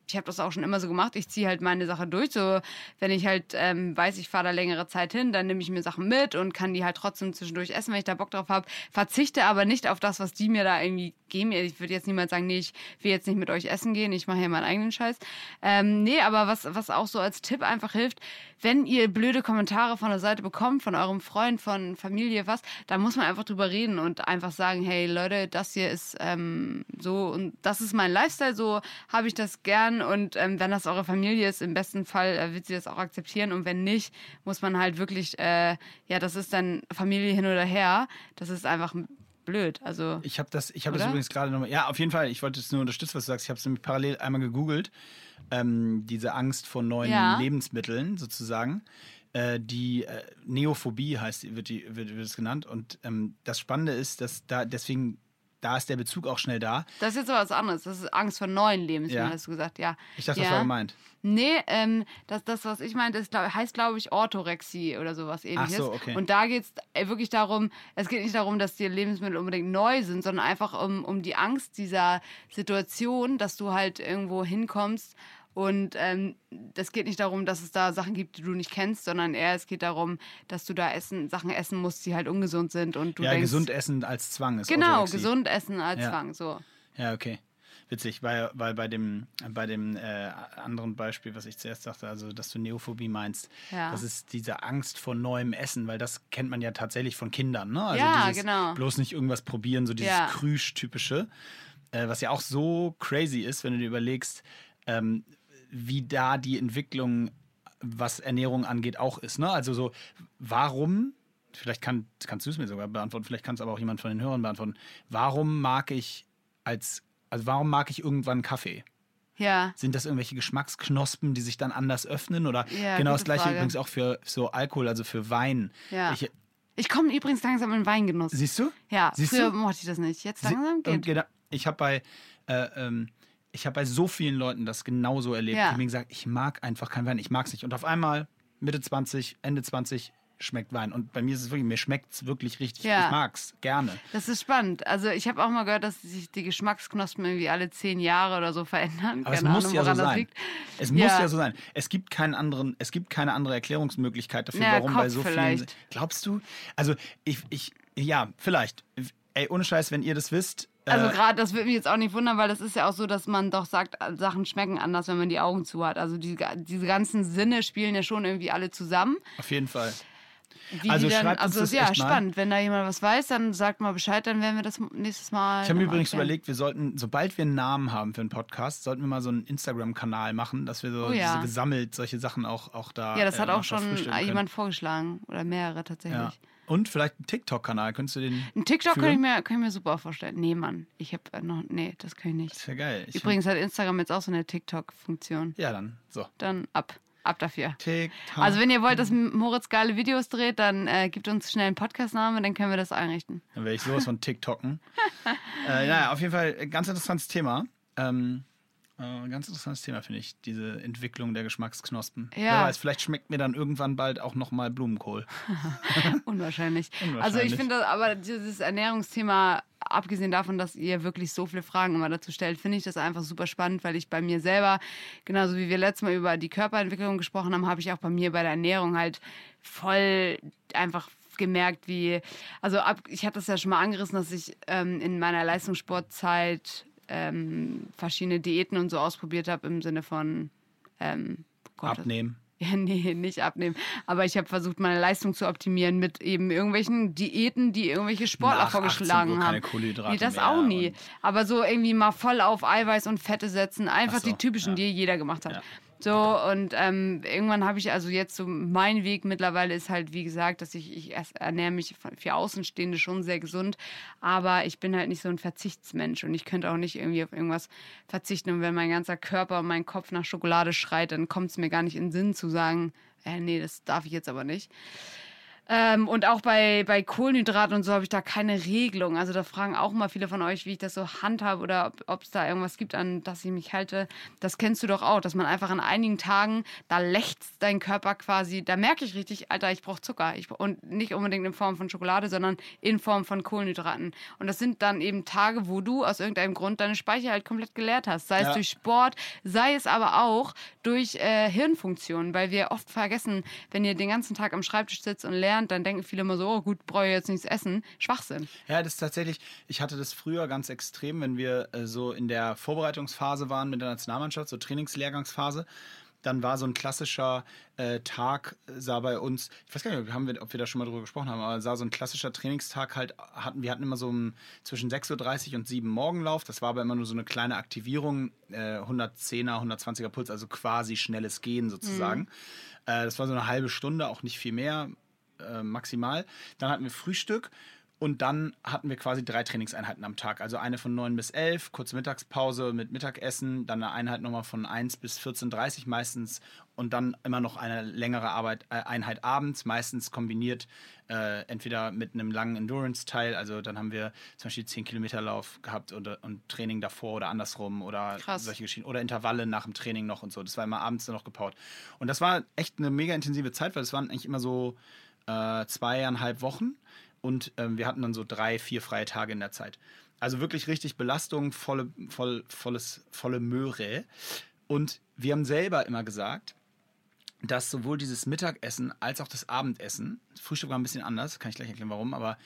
ich habe das auch schon immer so gemacht, ich ziehe halt meine Sache durch. So, wenn ich halt ähm, weiß, ich fahre da längere Zeit hin, dann nehme ich mir Sachen mit und kann die halt trotzdem zwischendurch essen, wenn ich da Bock drauf habe. Verzichte aber nicht auf das, was die mir da irgendwie geben. Ich würde jetzt niemals sagen, nee, ich will jetzt nicht mit euch essen gehen, ich mache hier meinen eigenen Scheiß. Ähm, nee, aber was, was auch so als Tipp einfach hilft, wenn ihr blöde Kommentare von der Seite bekommt, von eurem Freund, von Familie, was, da muss man einfach drüber reden und einfach sagen, hey Leute, das hier ist ähm, so und das ist mein Lifestyle, so habe ich das gern und ähm, wenn das eure Familie ist, im besten Fall äh, wird sie das auch akzeptieren und wenn nicht, muss man halt wirklich, äh, ja, das ist dann Familie hin oder her, das ist einfach blöd, also Ich habe das, ich das übrigens gerade nochmal. Ja, auf jeden Fall. Ich wollte es nur unterstützen, was du sagst. Ich habe es nämlich parallel einmal gegoogelt. Ähm, diese Angst vor neuen Ja. Lebensmitteln sozusagen. Äh, die äh, Neophobie heißt, wird, die, wird, wird es genannt. Und ähm, das Spannende ist, dass da deswegen, da ist der Bezug auch schnell da. das ist jetzt aber was anderes, das ist Angst vor neuen Lebensmitteln, Ja. hast du gesagt, ja. Ich dachte, ja. das war gemeint. Nee, ähm, das, das, was ich meinte, ist, glaub, heißt, glaube ich, Orthorexie oder sowas ähnliches. so, okay. Und da geht es wirklich darum, es geht nicht darum, dass die Lebensmittel unbedingt neu sind, sondern einfach um, um die Angst dieser Situation, dass du halt irgendwo hinkommst. Und ähm, das geht nicht darum, dass es da Sachen gibt, die du nicht kennst, sondern eher es geht darum, dass du da essen, Sachen essen musst, die halt ungesund sind. Und du ja, denkst, gesund essen als Zwang ist Genau, Orthorexie. gesund essen als Ja. Zwang. So. Ja, okay. Witzig, weil, weil bei dem, bei dem äh, anderen Beispiel, was ich zuerst sagte, also dass du Neophobie meinst, Ja. das ist diese Angst vor neuem Essen, weil das kennt man ja tatsächlich von Kindern, ne? Also Ja, dieses genau. bloß nicht irgendwas probieren, so dieses Ja. Krüsch-typische, äh, was ja auch so crazy ist, wenn du dir überlegst, ähm, wie da die Entwicklung, was Ernährung angeht, auch ist. Ne? Also so, warum, vielleicht kann, kannst du es mir sogar beantworten, vielleicht kann es aber auch jemand von den Hörern beantworten, warum mag ich als, also warum mag ich irgendwann Kaffee? Ja. Sind das irgendwelche Geschmacksknospen, die sich dann anders öffnen? Oder Ja, genau das gleiche Frage. übrigens auch für so Alkohol, also für Wein. Ja. Ich, Ich komme übrigens langsam in Weingenuss. siehst du? Ja, Siehst früher du? mochte ich das nicht. Jetzt Sie- langsam und geht. ich habe bei, äh, ähm, ich habe bei so vielen Leuten das genauso erlebt, Ja. die mir gesagt, ich mag einfach keinen Wein, ich mag es nicht. Und auf einmal Mitte 20, Ende 20 schmeckt Wein. Und bei mir ist es wirklich, mir schmeckt es wirklich richtig. Ja. Ich mag es gerne. Das ist spannend. Also ich habe auch mal gehört, dass sich die Geschmacksknospen irgendwie alle zehn Jahre oder so verändern. Aber es Keine muss Ahnung, ja so sein. liegt. Es muss Ja. ja so sein. Es gibt keinen anderen, es gibt keine andere Erklärungsmöglichkeit dafür, Ja, warum bei Kopf so vielen. vielleicht. Glaubst du? Also ich, ich, ja, vielleicht. Ey, ohne Scheiß, wenn ihr das wisst. Also äh, gerade, das würde mich jetzt auch nicht wundern, weil das ist ja auch so, dass man doch sagt, Sachen schmecken anders, wenn man die Augen zu hat. Also die, diese ganzen Sinne spielen ja schon irgendwie alle zusammen. auf jeden Fall. Wie Also die dann, schreibt uns also das ja, spannend. Wenn da jemand was weiß, dann sagt mal Bescheid, dann werden wir das nächstes Mal. Ich habe mir übrigens erklären. überlegt, wir sollten, sobald wir einen Namen haben für einen Podcast, sollten wir mal so einen Instagram-Kanal machen, dass wir so Oh ja. diese gesammelt solche Sachen auch, auch da. Ja, das hat äh, auch schon jemand vorgeschlagen. Oder mehrere tatsächlich. Ja. Und vielleicht einen TikTok-Kanal, könntest du den. Ein TikTok kann ich, mir, kann ich mir super vorstellen. Nee, Mann. Ich habe noch. Nee, das kann ich nicht. Das wäre geil. Ich Übrigens hat Instagram jetzt auch so eine TikTok-Funktion. Ja, dann. So. Dann ab. Ab dafür. TikTok. Also, wenn ihr wollt, dass Moritz geile Videos dreht, dann äh, gebt uns schnell einen Podcast-Namen, dann können wir das einrichten. Dann werde ich sowas von TikToken. äh, naja, auf jeden Fall ganz interessantes Thema. Ähm, äh, ganz interessantes Thema, finde ich, diese Entwicklung der Geschmacksknospen. Ja. Wer weiß, vielleicht schmeckt mir dann irgendwann bald auch nochmal Blumenkohl. Unwahrscheinlich. Unwahrscheinlich. Also, ich finde aber dieses Ernährungsthema, abgesehen davon, dass ihr wirklich so viele Fragen immer dazu stellt, finde ich das einfach super spannend, weil ich bei mir selber, genauso wie wir letztes Mal über die Körperentwicklung gesprochen haben, habe ich auch bei mir bei der Ernährung halt voll einfach gemerkt, wie, also ab, ich hatte das ja schon mal angerissen, dass ich ähm, in meiner Leistungssportzeit ähm, verschiedene Diäten und so ausprobiert habe im Sinne von ähm, Gott, Abnehmen. Ja, nee, nicht abnehmen. Aber ich habe versucht, meine Leistung zu optimieren mit eben irgendwelchen Diäten, die irgendwelche Sportler Nach 18 vorgeschlagen Uhr haben. keine Kohlenhydrate nee, das mehr auch nie. Aber so irgendwie mal voll auf Eiweiß und Fette setzen. Einfach Ach so, die typischen, ja. die jeder gemacht hat. Ja. So, und ähm, irgendwann habe ich, also jetzt so, mein Weg mittlerweile ist halt, wie gesagt, dass ich, ich ernähre mich für Außenstehende schon sehr gesund, aber ich bin halt nicht so ein Verzichtsmensch und ich könnte auch nicht irgendwie auf irgendwas verzichten. Und wenn mein ganzer Körper und mein Kopf nach Schokolade schreit, dann kommt es mir gar nicht in den Sinn zu sagen, äh, nee, das darf ich jetzt aber nicht. Ähm, und auch bei, bei Kohlenhydraten und so habe ich da keine Regelung. Also da fragen auch mal viele von euch, wie ich das so handhabe oder ob es da irgendwas gibt, an das ich mich halte. Das kennst du doch auch, dass man einfach an einigen Tagen, da lechzt dein Körper quasi, da merke ich richtig, Alter, ich brauche Zucker. Ich, und nicht unbedingt in Form von Schokolade, sondern in Form von Kohlenhydraten. Und das sind dann eben Tage, wo du aus irgendeinem Grund deine Speicher halt komplett geleert hast. Sei es Ja. durch Sport, sei es aber auch durch äh, Hirnfunktionen, weil wir oft vergessen, wenn ihr den ganzen Tag am Schreibtisch sitzt und lernt, dann denken viele immer so, oh gut, brauche ich jetzt nichts essen. Schwachsinn. Ja, das ist tatsächlich, ich hatte das früher ganz extrem, wenn wir äh, so in der Vorbereitungsphase waren mit der Nationalmannschaft, so Trainingslehrgangsphase. Dann war so ein klassischer äh, Tag, äh, sah bei uns, ich weiß gar nicht, haben wir, ob wir da schon mal drüber gesprochen haben, aber sah so ein klassischer Trainingstag halt, hatten, wir hatten immer so um, zwischen 6.30 Uhr und 7 Uhr Morgenlauf. Das war aber immer nur so eine kleine Aktivierung, äh, 110er, 120er Puls, also quasi schnelles Gehen sozusagen. Äh, das war so eine halbe Stunde, auch nicht viel mehr, äh, maximal. Dann hatten wir Frühstück und dann hatten wir quasi drei Trainingseinheiten am Tag. Also eine von 9 bis 11, kurze Mittagspause mit Mittagessen, dann eine Einheit nochmal von 1 bis 14.30 Uhr meistens und dann immer noch eine längere Arbeit, äh, Einheit abends, meistens kombiniert äh, entweder mit einem langen Endurance-Teil, also dann haben wir zum Beispiel 10 Kilometer Lauf gehabt oder, und Training davor oder andersrum oder Krass. solche Geschichten oder Intervalle nach dem Training noch und so. Das war immer abends dann noch gepaut. Und das war echt eine mega intensive Zeit, weil es waren eigentlich immer so äh, zweieinhalb Wochen und ähm, wir hatten dann so drei, vier freie Tage in der Zeit. Also wirklich richtig Belastung, volle, voll, volles, volle Möhre. Und wir haben selber immer gesagt, dass sowohl dieses Mittagessen als auch das Abendessen, das Frühstück war ein bisschen anders, kann ich gleich erklären warum, aber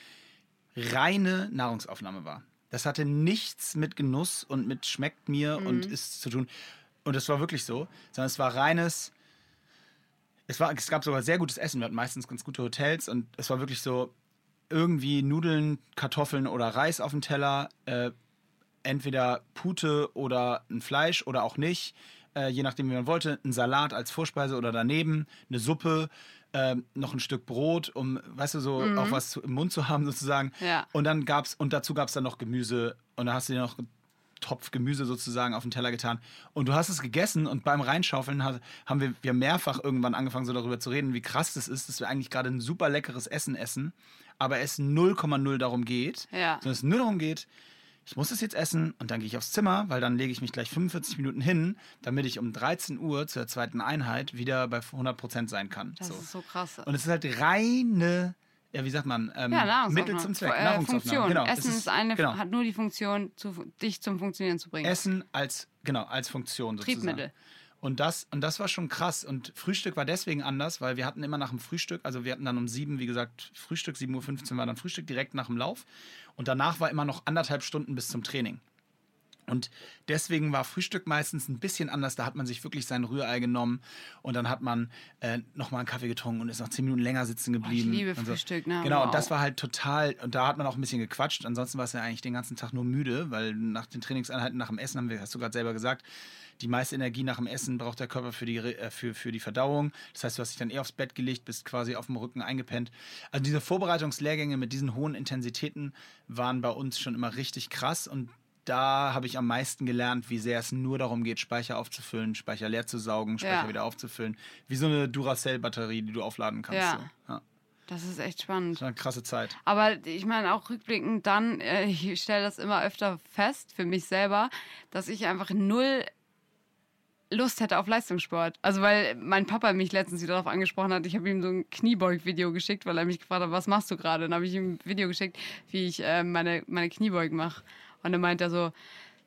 reine Nahrungsaufnahme war. Das hatte nichts mit Genuss und mit schmeckt mir und ist zu tun. Und das war wirklich so, sondern es war reines, es, war, es gab sogar sehr gutes Essen. Wir hatten meistens ganz gute Hotels und es war wirklich so irgendwie Nudeln, Kartoffeln oder Reis auf dem Teller, äh, entweder Pute oder ein Fleisch oder auch nicht, äh, je nachdem, wie man wollte. Ein Salat als Vorspeise oder daneben, eine Suppe, ähm, noch ein Stück Brot, um, weißt du, so auch was im Mund zu haben sozusagen. Ja. Und dann gab's, und dazu gab es dann noch Gemüse und da hast du dir noch Topf Gemüse sozusagen auf den Teller getan. Und du hast es gegessen und beim Reinschaufeln hat, haben wir, wir mehrfach irgendwann angefangen, so darüber zu reden, wie krass das ist, dass wir eigentlich gerade ein super leckeres Essen essen, aber es 0,0 darum geht, Ja. sondern es nur darum geht, ich muss es jetzt essen und dann gehe ich aufs Zimmer, weil dann lege ich mich gleich 45 Minuten hin, damit ich um 13 Uhr zur zweiten Einheit wieder bei 100% sein kann. Das so. ist so krass. Und es ist halt reine, ja, wie sagt man, ähm, ja. Mittel zum Zweck. Äh, Nahrungsaufnahme. Funktion. Genau, Essen es ist, eine, genau. hat nur die Funktion, zu, dich zum Funktionieren zu bringen. Essen als, genau, als Funktion sozusagen. Triebmittel. Und das, und das war schon krass. Und Frühstück war deswegen anders, weil wir hatten immer nach dem Frühstück, also wir hatten dann um sieben, wie gesagt, Frühstück, 7.15 Uhr war dann Frühstück direkt nach dem Lauf. Und danach war immer noch anderthalb Stunden bis zum Training. Und deswegen war Frühstück meistens ein bisschen anders. Da hat man sich wirklich sein Rührei genommen und dann hat man äh, nochmal einen Kaffee getrunken und ist noch zehn Minuten länger sitzen geblieben. liebe und so. Frühstück, ne? Genau, Wow. und das war halt total, und da hat man auch ein bisschen gequatscht. Ansonsten war es ja eigentlich den ganzen Tag nur müde, weil nach den Trainingseinheiten, nach dem Essen haben wir, hast du gerade selber gesagt, die meiste Energie nach dem Essen braucht der Körper für die, äh, für, für die Verdauung. Das heißt, du hast dich dann eher aufs Bett gelegt, bist quasi auf dem Rücken eingepennt. Also diese Vorbereitungslehrgänge mit diesen hohen Intensitäten waren bei uns schon immer richtig krass und da habe ich am meisten gelernt, wie sehr es nur darum geht, Speicher aufzufüllen, Speicher leer zu saugen, Speicher Ja. wieder aufzufüllen. Wie so eine Duracell-Batterie, die du aufladen kannst. Ja. So. Ja. Das ist echt spannend. Das war eine krasse Zeit. Aber ich meine auch rückblickend dann, äh, ich stelle das immer öfter fest für mich selber, dass ich einfach null Lust hätte auf Leistungssport. Also weil mein Papa mich letztens wieder darauf angesprochen hat, ich habe ihm so ein Kniebeug-Video geschickt, weil er mich gefragt hat, was machst du gerade? Dann habe ich ihm ein Video geschickt, wie ich äh, meine, meine Kniebeugen mache. Und dann meint er so,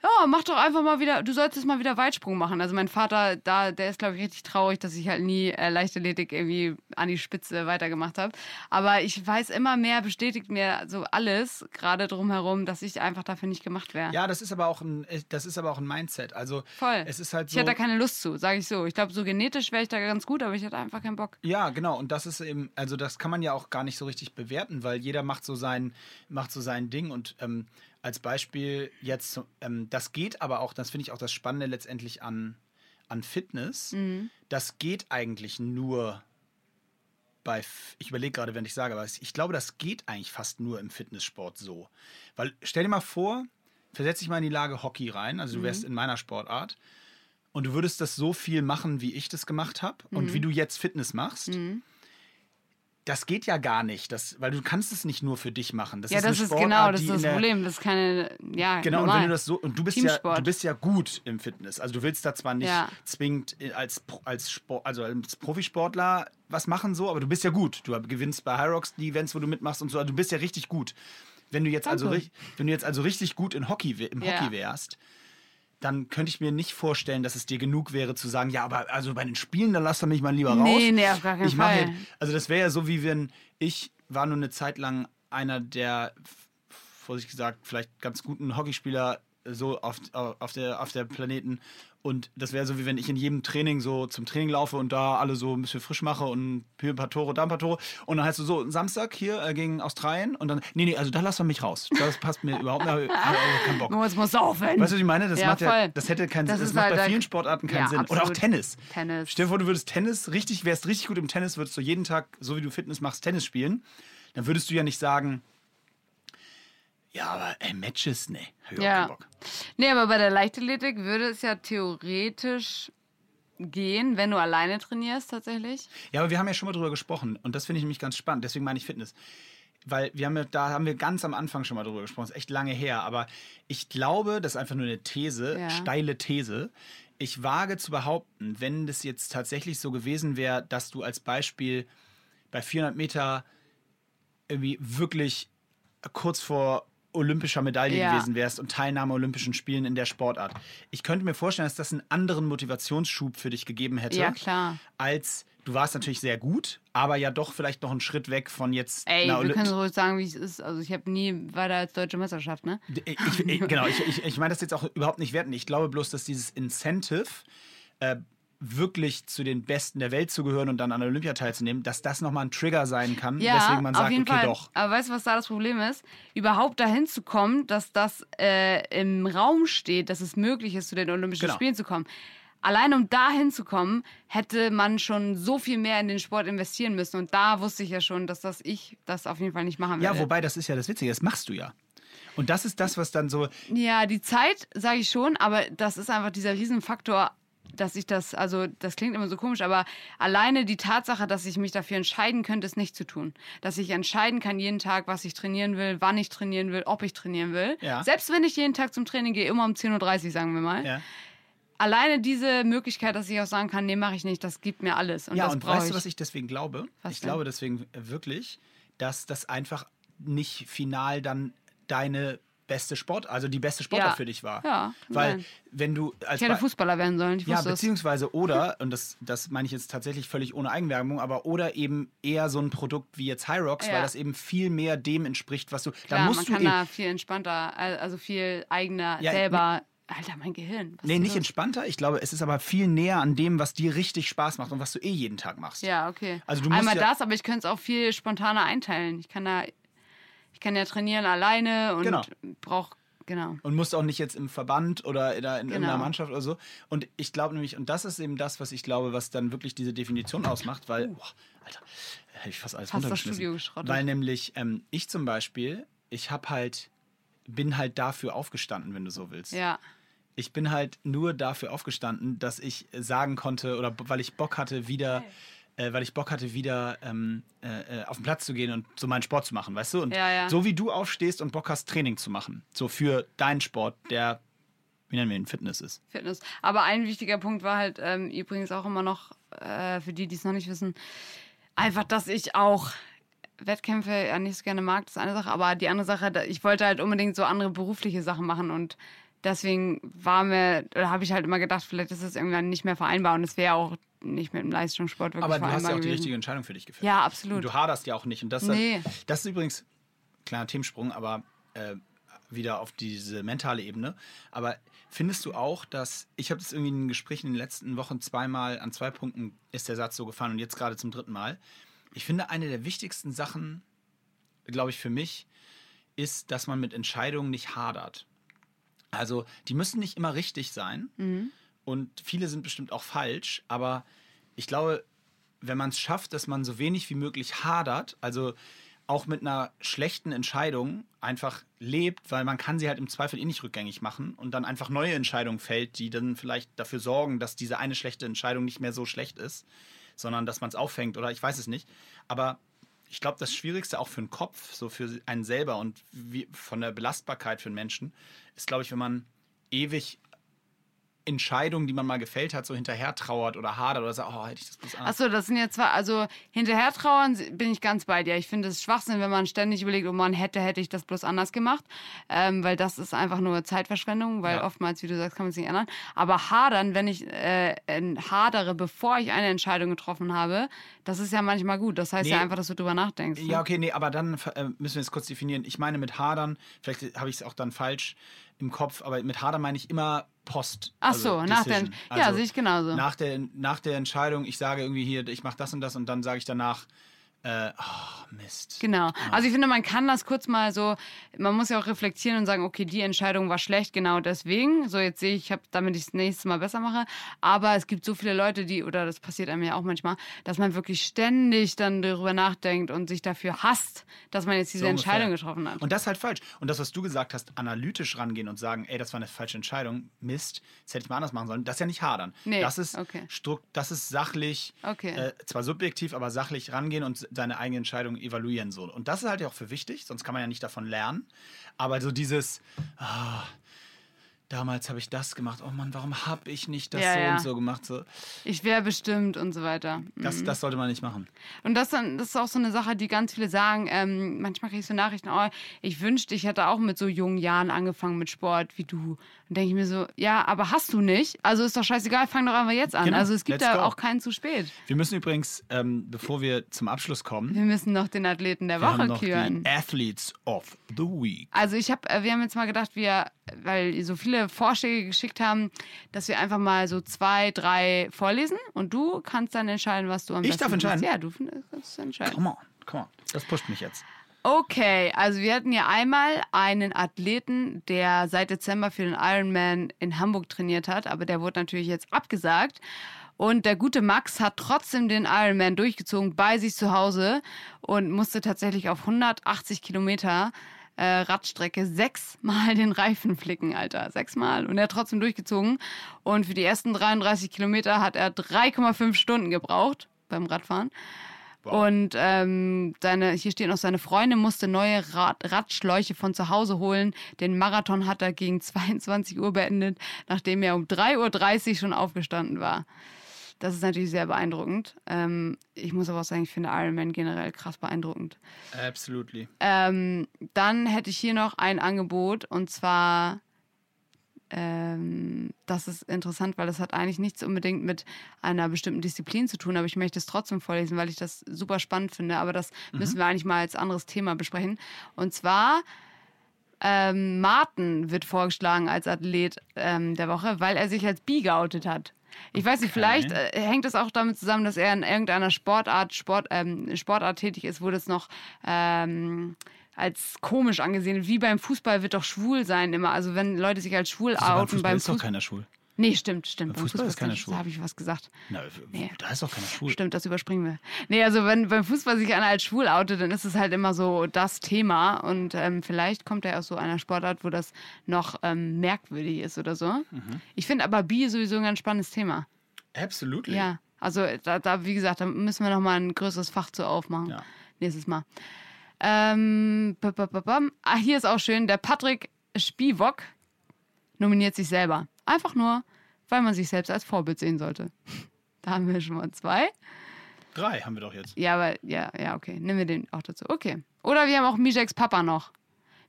ja, mach doch einfach mal wieder, du solltest mal wieder Weitsprung machen. Also mein Vater, da, der ist, glaube ich, richtig traurig, dass ich halt nie äh, Leichtathletik irgendwie an die Spitze weitergemacht habe. Aber ich weiß immer mehr, bestätigt mir so alles, gerade drumherum, dass ich einfach dafür nicht gemacht wäre. Ja, das ist aber auch ein, das ist aber auch ein Mindset. Also Voll. es ist halt so. Ich hätte da keine Lust zu, sage ich so. Ich glaube, so genetisch wäre ich da ganz gut, aber ich hätte einfach keinen Bock. Ja, genau. Und das ist eben, also das kann man ja auch gar nicht so richtig bewerten, weil jeder macht so sein, macht so sein Ding. Und ähm, als Beispiel jetzt, ähm, das geht aber auch, das finde ich auch das Spannende letztendlich an, an Fitness. Mhm. Das geht eigentlich nur bei, ich überlege gerade, wenn ich sage, aber ich glaube, das geht eigentlich fast nur im Fitnesssport so. Weil stell dir mal vor, versetz dich mal in die Lage Hockey rein, also du wärst in meiner Sportart und du würdest das so viel machen, wie ich das gemacht habe und wie du jetzt Fitness machst. Das geht ja gar nicht, das, weil du kannst es nicht nur für dich machen. Das ja, ist das ist genau, das ist das Problem. Das ist keine, ja, Genau, und normal. wenn du das so, und du bist ja, Teamsport. du bist ja gut im Fitness. Also du willst da zwar nicht Ja. zwingend als, als Sport, also als Profisportler was machen so, aber du bist ja gut. Du gewinnst bei Rocks die Events, wo du mitmachst und so, also du bist ja richtig gut. Wenn du jetzt also Danke. ri- wenn du jetzt also richtig gut in Hockey im Ja. Hockey wärst, dann könnte ich mir nicht vorstellen, dass es dir genug wäre zu sagen, ja, aber also bei den Spielen, dann lass doch mich mal lieber raus. Nee, nee, auf gar keinen ich Fall. Halt, also das wäre ja so, wie wenn ich war nur eine Zeit lang einer der, vorsichtig gesagt, vielleicht ganz guten Hockeyspieler so auf, auf, der, auf der Planeten. Und das wäre so, wie wenn ich in jedem Training so zum Training laufe und da alle so ein bisschen frisch mache und hier ein paar Tore, da ein paar Tore. Und dann heißt du so, Samstag hier äh, gegen Australien und dann, nee, nee, also da lassen wir mich raus. Das passt mir überhaupt nicht, ich habe keinen Bock. Moritz muss saufen. Weißt du, was ich meine? Das, Ja, macht ja, das hätte keinen Das Sinn. Das ist macht halt bei vielen Sportarten keinen Ja, Sinn. Oder auch absolut. Tennis. Tennis. Stell dir vor, du würdest Tennis richtig, wärst richtig gut im Tennis, würdest du jeden Tag, so wie du Fitness machst, Tennis spielen. Dann würdest du ja nicht sagen, ja, aber ey, Matches, nee, hab ich auch Ja. keinen Bock. Nee, aber bei der Leichtathletik würde es ja theoretisch gehen, wenn du alleine trainierst tatsächlich. Ja, aber wir haben ja schon mal drüber gesprochen und das finde ich nämlich ganz spannend, deswegen meine ich Fitness. Weil wir haben ja, da haben wir ganz am Anfang schon mal drüber gesprochen, ist echt lange her, aber ich glaube, das ist einfach nur eine These, Ja. steile These. Ich wage zu behaupten, wenn das jetzt tatsächlich so gewesen wäre, dass du als Beispiel bei 400 Meter irgendwie wirklich kurz vor olympischer Medaille Ja. gewesen wärst und Teilnahme Olympischen Spielen in der Sportart. Ich könnte mir vorstellen, dass das einen anderen Motivationsschub für dich gegeben hätte Ja, klar. als du warst natürlich sehr gut, aber ja doch vielleicht noch einen Schritt weg von jetzt Ey, wir Olymp- können so sagen, wie es ist. Also ich habe nie weiter als deutsche Meisterschaft, ne? ich, ich, genau, ich, ich, ich meine das jetzt auch überhaupt nicht werten. Ich glaube bloß, dass dieses Incentive, äh, wirklich zu den Besten der Welt zu gehören und dann an der Olympia teilzunehmen, dass das nochmal ein Trigger sein kann, Ja, weswegen man auf sagt, jeden okay, Fall. doch. Aber weißt du, was da das Problem ist? Überhaupt dahin zu kommen, dass das äh, im Raum steht, dass es möglich ist, zu den Olympischen Genau. Spielen zu kommen. Allein um da hinzukommen, hätte man schon so viel mehr in den Sport investieren müssen. Und da wusste ich ja schon, dass das ich das auf jeden Fall nicht machen Ja, werde. wobei, das ist ja das Witzige, das machst du ja. Und das ist das, was dann so, Ja, die Zeit sage ich schon, aber das ist einfach dieser Riesenfaktor, dass ich das, also das klingt immer so komisch, aber alleine die Tatsache, dass ich mich dafür entscheiden könnte, es nicht zu tun. Dass ich entscheiden kann jeden Tag, was ich trainieren will, wann ich trainieren will, ob ich trainieren will. Ja. Selbst wenn ich jeden Tag zum Training gehe, immer um 10.30 Uhr, sagen wir mal. ja. Alleine diese Möglichkeit, dass ich auch sagen kann, nee, mache ich nicht, das gibt mir alles. Und ja, das und weißt ich. du, was ich deswegen glaube? Was ich denn? glaube deswegen wirklich, dass das einfach nicht final dann deine beste Sport, also die beste Sportart Ja. für dich war. Ja, Weil sein. wenn du als ich hätte Fußballer werden sollen, ich ja, beziehungsweise oder, und das, das meine ich jetzt tatsächlich völlig ohne Eigenwerbung, aber oder eben eher so ein Produkt wie jetzt High Rocks, Ja. weil das eben viel mehr dem entspricht, was du. da Klar, musst man du kann eben, da viel entspannter, also viel eigener Ja, selber. Alter, mein Gehirn. was Nee, nicht entspannter. Ich glaube, es ist aber viel näher an dem, was dir richtig Spaß macht und was du eh jeden Tag machst. Ja, okay. Also du musst Einmal ja- das, aber ich könnte es auch viel spontaner einteilen. Ich kann da, ich kann ja trainieren alleine und Genau. brauch, genau. Und musst auch nicht jetzt im Verband oder in, in Genau. irgendeiner Mannschaft oder so. Und ich glaube nämlich, und das ist eben das, was ich glaube, was dann wirklich diese Definition ausmacht, weil, boah, Alter, hätte ich fast alles Fast das. Studio geschrottet. Weil nämlich ähm, ich zum Beispiel, ich habe halt, bin halt dafür aufgestanden, wenn du so willst. Ja, Ich bin halt nur dafür aufgestanden, dass ich sagen konnte oder weil ich Bock hatte, wieder, äh, weil ich Bock hatte, wieder ähm, äh, äh, auf den Platz zu gehen und so meinen Sport zu machen, weißt du? Und Ja, ja. so wie du aufstehst und Bock hast, Training zu machen, so für deinen Sport, der, wie nennen wir ihn, Fitness ist. Fitness. Aber ein wichtiger Punkt war halt ähm, übrigens auch immer noch, äh, für die, die es noch nicht wissen, einfach, dass ich auch Wettkämpfe ja nicht so gerne mag, das ist eine Sache. Aber die andere Sache, ich wollte halt unbedingt so andere berufliche Sachen machen und Deswegen war mir, oder habe ich halt immer gedacht, vielleicht ist das irgendwann nicht mehr vereinbar und es wäre auch nicht mit dem Leistungssport wirklich Aber du hast ja auch die gewesen. richtige Entscheidung für dich gefällt. Ja, Und absolut. du haderst ja auch nicht. Und das, Nee. das ist übrigens, kleiner Themensprung, aber äh, wieder auf diese mentale Ebene. Aber findest du auch, dass, ich habe das irgendwie in Gesprächen in den letzten Wochen zweimal, an zwei Punkten ist der Satz so gefallen und jetzt gerade zum dritten Mal. Ich finde, eine der wichtigsten Sachen, glaube ich, für mich, ist, dass man mit Entscheidungen nicht hadert. Also, die müssen nicht immer richtig sein. Und viele sind bestimmt auch falsch. Aber ich glaube, wenn man es schafft, dass man so wenig wie möglich hadert, also auch mit einer schlechten Entscheidung einfach lebt, weil man kann sie halt im Zweifel eh nicht rückgängig machen und dann einfach neue Entscheidungen fällt, die dann vielleicht dafür sorgen, dass diese eine schlechte Entscheidung nicht mehr so schlecht ist, sondern dass man es auffängt oder ich weiß es nicht. Aber ich glaube, das Schwierigste auch für den Kopf, so für einen selber und wie, von der Belastbarkeit für einen Menschen, ist, glaube ich, wenn man ewig Entscheidungen, die man mal gefällt hat, so hinterher trauert oder hadert oder sagt, oh, hätte ich das bloß anders. Achso, das sind jetzt zwar, also hinterher trauern bin ich ganz bei dir. Ich finde es Schwachsinn, wenn man ständig überlegt, oh man hätte, hätte ich das bloß anders gemacht. Ähm, weil das ist einfach nur Zeitverschwendung, weil Ja. oftmals, wie du sagst, kann man es nicht ändern. Aber hadern, wenn ich äh, äh, hadere, bevor ich eine Entscheidung getroffen habe, das ist ja manchmal gut. Das heißt Nee. ja einfach, dass du drüber nachdenkst. ne? Ja, okay, nee, aber dann äh, müssen wir es kurz definieren. Ich meine mit Hadern, vielleicht habe ich es auch dann falsch im Kopf, aber mit Hadern meine ich immer Post. Ach also so, nach der, ja, Also sehe ich genauso. Nach der, nach der Entscheidung, ich sage irgendwie hier, ich mache das und das und dann sage ich danach, äh, oh, Mist. Genau. Also ich finde, man kann das kurz mal so, man muss ja auch reflektieren und sagen, okay, die Entscheidung war schlecht, genau deswegen. So, jetzt sehe ich, ich habe, damit ich es nächstes Mal besser mache. Aber es gibt so viele Leute, die, oder das passiert einem ja auch manchmal, dass man wirklich ständig dann darüber nachdenkt und sich dafür hasst, dass man jetzt diese So. Entscheidung getroffen hat. Und das ist halt falsch. Und das, was du gesagt hast, analytisch rangehen und sagen, ey, das war eine falsche Entscheidung, Mist, das hätte ich mal anders machen sollen, das ist ja nicht hadern. Nee, das, ist okay. Das ist sachlich, Okay. äh, zwar subjektiv, aber sachlich rangehen und seine eigene Entscheidung evaluieren. So. Und das ist halt ja auch für wichtig, sonst kann man ja nicht davon lernen. Aber so dieses, ah, damals habe ich das gemacht, oh Mann, warum habe ich nicht das Ja, so ja. und so gemacht? So. Ich wäre bestimmt und so weiter. Das, Mhm. das sollte man nicht machen. Und das, dann, das ist auch so eine Sache, die ganz viele sagen. Ähm, manchmal kriege ich so Nachrichten, oh, ich wünschte, ich hätte auch mit so jungen Jahren angefangen mit Sport wie du. Und denke ich mir so, ja, aber hast du nicht? Also ist doch scheißegal, fang doch einfach jetzt an. Genau, Also es gibt let's da go. auch keinen zu spät. Wir müssen übrigens, ähm, bevor wir zum Abschluss kommen, Wir müssen noch den Athleten der wir haben Woche noch küren. die Athletes of the Week. Also ich habe, wir haben jetzt mal gedacht, wir, weil so viele Vorschläge geschickt haben, dass wir einfach mal so zwei, drei vorlesen und du kannst dann entscheiden, was du am Ich besten darf entscheiden? findest. Ja, du kannst entscheiden. Come on, come on. Das pusht mich jetzt. Okay, also wir hatten ja einmal einen Athleten, der seit Dezember für den Ironman in Hamburg trainiert hat, aber der wurde natürlich jetzt abgesagt. Und der gute Max hat trotzdem den Ironman durchgezogen bei sich zu Hause und musste tatsächlich auf 180 Kilometer äh, Radstrecke sechsmal den Reifen flicken, Alter. Sechsmal. Und er hat trotzdem durchgezogen. Und für die ersten 33 Kilometer hat er 3,5 Stunden gebraucht beim Radfahren. Und ähm, seine, hier steht noch, seine Freundin musste neue Rad, Radschläuche von zu Hause holen. Den Marathon hat er gegen 22 Uhr beendet, nachdem er um 3.30 Uhr schon aufgestanden war. Das ist natürlich sehr beeindruckend. Ähm, ich muss aber auch sagen, ich finde Ironman generell krass beeindruckend. Absolutely. Ähm, dann hätte ich hier noch ein Angebot und zwar, ähm, das ist interessant, weil das hat eigentlich nichts unbedingt mit einer bestimmten Disziplin zu tun, aber ich möchte es trotzdem vorlesen, weil ich das super spannend finde. Aber das müssen wir eigentlich mal als anderes Thema besprechen. Und zwar ähm, Martin wird vorgeschlagen als Athlet ähm, der Woche, weil er sich als bi geoutet hat. Ich weiß nicht, vielleicht äh, hängt es auch damit zusammen, dass er in irgendeiner Sportart, Sport, ähm, Sportart tätig ist, wo das noch ähm, als komisch angesehen wird. Wie beim Fußball wird doch schwul sein immer. Also wenn Leute sich als schwul Also beim outen Fußball beim ist doch Fußball. keiner schwul. Nee, stimmt, stimmt. Beim Fußball ist keiner schwul. Da habe ich was gesagt. Na, Nee. Da ist doch keiner schwul. Stimmt, das überspringen wir. Nee, also wenn beim Fußball sich einer als schwul outet, dann ist es halt immer so das Thema. Und ähm, vielleicht kommt er aus so einer Sportart, wo das noch ähm, merkwürdig ist oder so. Mhm. Ich finde aber Bi sowieso ein ganz spannendes Thema. Absolutely. Ja, also da, da wie gesagt, da müssen wir noch mal ein größeres Fach zu aufmachen. Ja. Nächstes Mal. Ähm, pam. ah, hier ist auch schön, der Patrick Spivok nominiert sich selber. Einfach nur, weil man sich selbst als Vorbild sehen sollte. Da haben wir schon mal zwei. Drei haben wir doch jetzt. Ja, aber ja, ja, okay. Nehmen wir den auch dazu. Okay. Oder wir haben auch Mijeks Papa noch.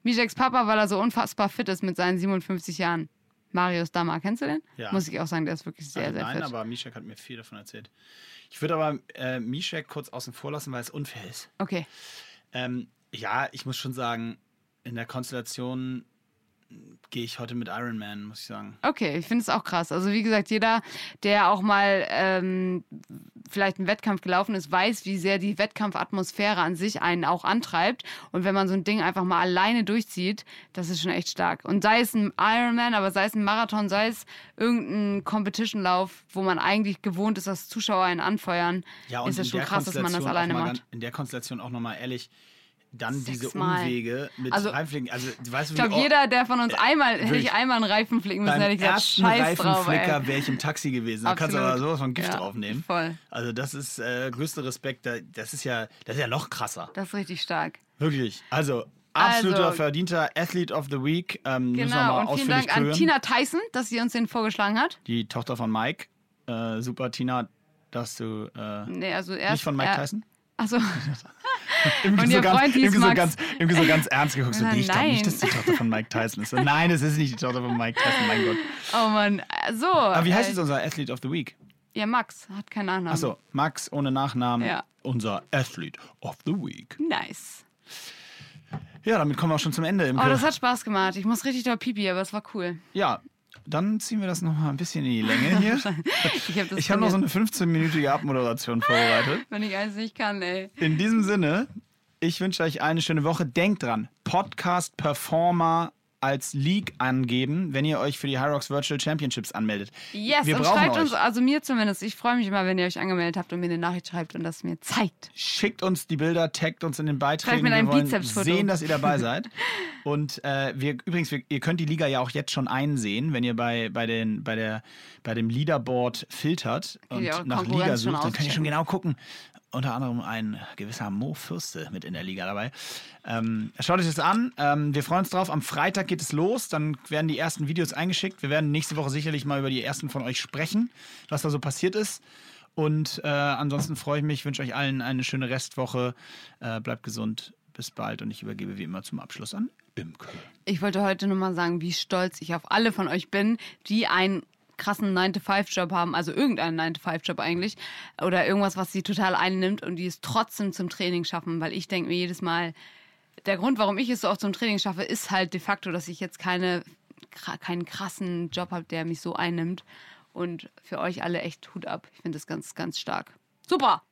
Mijeks Papa, weil er so unfassbar fit ist mit seinen 57 Jahren. Marius Dammer, kennst du den? Ja. Muss ich auch sagen, der ist wirklich sehr, Äh, sehr Nein, fit. aber Mishak hat mir viel davon erzählt. Ich würde aber äh, Mishak kurz außen vor lassen, weil es unfair ist. Okay. Ähm, ja, ich muss schon sagen, in der Konstellation gehe ich heute mit Iron Man, muss ich sagen. Okay, ich finde es auch krass. Also wie gesagt, jeder, der auch mal ähm, vielleicht einen Wettkampf gelaufen ist, weiß, wie sehr die Wettkampfatmosphäre an sich einen auch antreibt. Und wenn man so ein Ding einfach mal alleine durchzieht, das ist schon echt stark. Und sei es ein Ironman, aber sei es ein Marathon, sei es irgendein Competitionlauf, wo man eigentlich gewohnt ist, dass Zuschauer einen anfeuern, ist es in schon der krass, dass man das alleine macht. ganz- In der Konstellation auch nochmal ehrlich, dann diese. Umwege mit Also, Reifenfliegen. Also, du weißt, Ich glaube, jeder, der von uns einmal, hätte ich einmal einen Reifen flicken müssen, hätte ich gesagt, scheiß. Reifenflicker wäre ich im Taxi gewesen. Da kannst du Absolut. aber sowas von Gift Ja, draufnehmen. voll. Also das ist äh, größter Respekt. Da- Das ist ja, das ist ja noch krasser. Das ist richtig stark. Wirklich. Also absoluter Also- verdienter Athlete of the Week. Ähm, Genau, und vielen Dank an hören. Tina Tyson, dass sie uns den vorgeschlagen hat. Die Tochter von Mike. Äh, super, Tina, dass du äh, Nee, also erst. nicht von Mike er, Tyson? Achso, Irgendwie so ganz, irgendwie so ganz, irgendwie so ganz ernst geguckt. So, nee, ich glaube nicht, dass die Tochter von Mike Tyson ist. Nein, es ist nicht die Tochter von Mike Tyson, mein Gott. oh Mann. So. Aber wie heißt äh, jetzt unser Athlete of the Week? Ja, Max hat keinen Nachnamen. Achso, Max ohne Nachnamen. Ja. Unser Athlete of the Week. Nice. Ja, damit kommen wir auch schon zum Ende. Im Oh, das hat Spaß gemacht. Ich muss richtig doll pipi, aber es war cool. ja, dann ziehen wir das noch mal ein bisschen in die Länge hier. Ich habe habe noch so eine 15-minütige Abmoderation vorbereitet. Wenn ich eins nicht kann, ey. In diesem Sinne, ich wünsche euch eine schöne Woche. Denkt dran, Podcast Performer als League angeben, wenn ihr euch für die Hyrox Virtual Championships anmeldet. Yes, wir und schreibt euch. uns, also mir zumindest, ich freue mich immer, wenn ihr euch angemeldet habt und mir eine Nachricht schreibt und das mir zeigt. Schickt uns die Bilder, taggt uns in den Beiträgen. Vielleicht mit wir Bizepsfoto. sehen, dass ihr dabei seid. Und äh, wir übrigens, wir, ihr könnt die Liga ja auch jetzt schon einsehen, wenn ihr bei, bei, den, bei, der, bei dem Leaderboard filtert und nach Liga sucht, dann könnt ihr schon genau gucken. Unter anderem ein gewisser Mo Fürste mit in der Liga dabei. Ähm, schaut euch das an. Ähm, wir freuen uns drauf. Am Freitag geht es los. Dann werden die ersten Videos eingeschickt. Wir werden nächste Woche sicherlich mal über die ersten von euch sprechen, was da so passiert ist. Und äh, ansonsten freue ich mich, wünsche euch allen eine schöne Restwoche. Äh, bleibt gesund. Bis bald. Und ich übergebe wie immer zum Abschluss an Imke. Ich wollte heute nur mal sagen, wie stolz ich auf alle von euch bin, die einen krassen 9-to-5-Job haben, also irgendeinen 9-to-5-Job eigentlich, oder irgendwas, was sie total einnimmt und die es trotzdem zum Training schaffen, weil ich denke mir jedes Mal, der Grund, warum ich es so oft zum Training schaffe, ist halt de facto, dass ich jetzt keine, keinen krassen Job habe, der mich so einnimmt. Und für euch alle echt Hut ab. Ich finde das ganz, ganz stark. Super!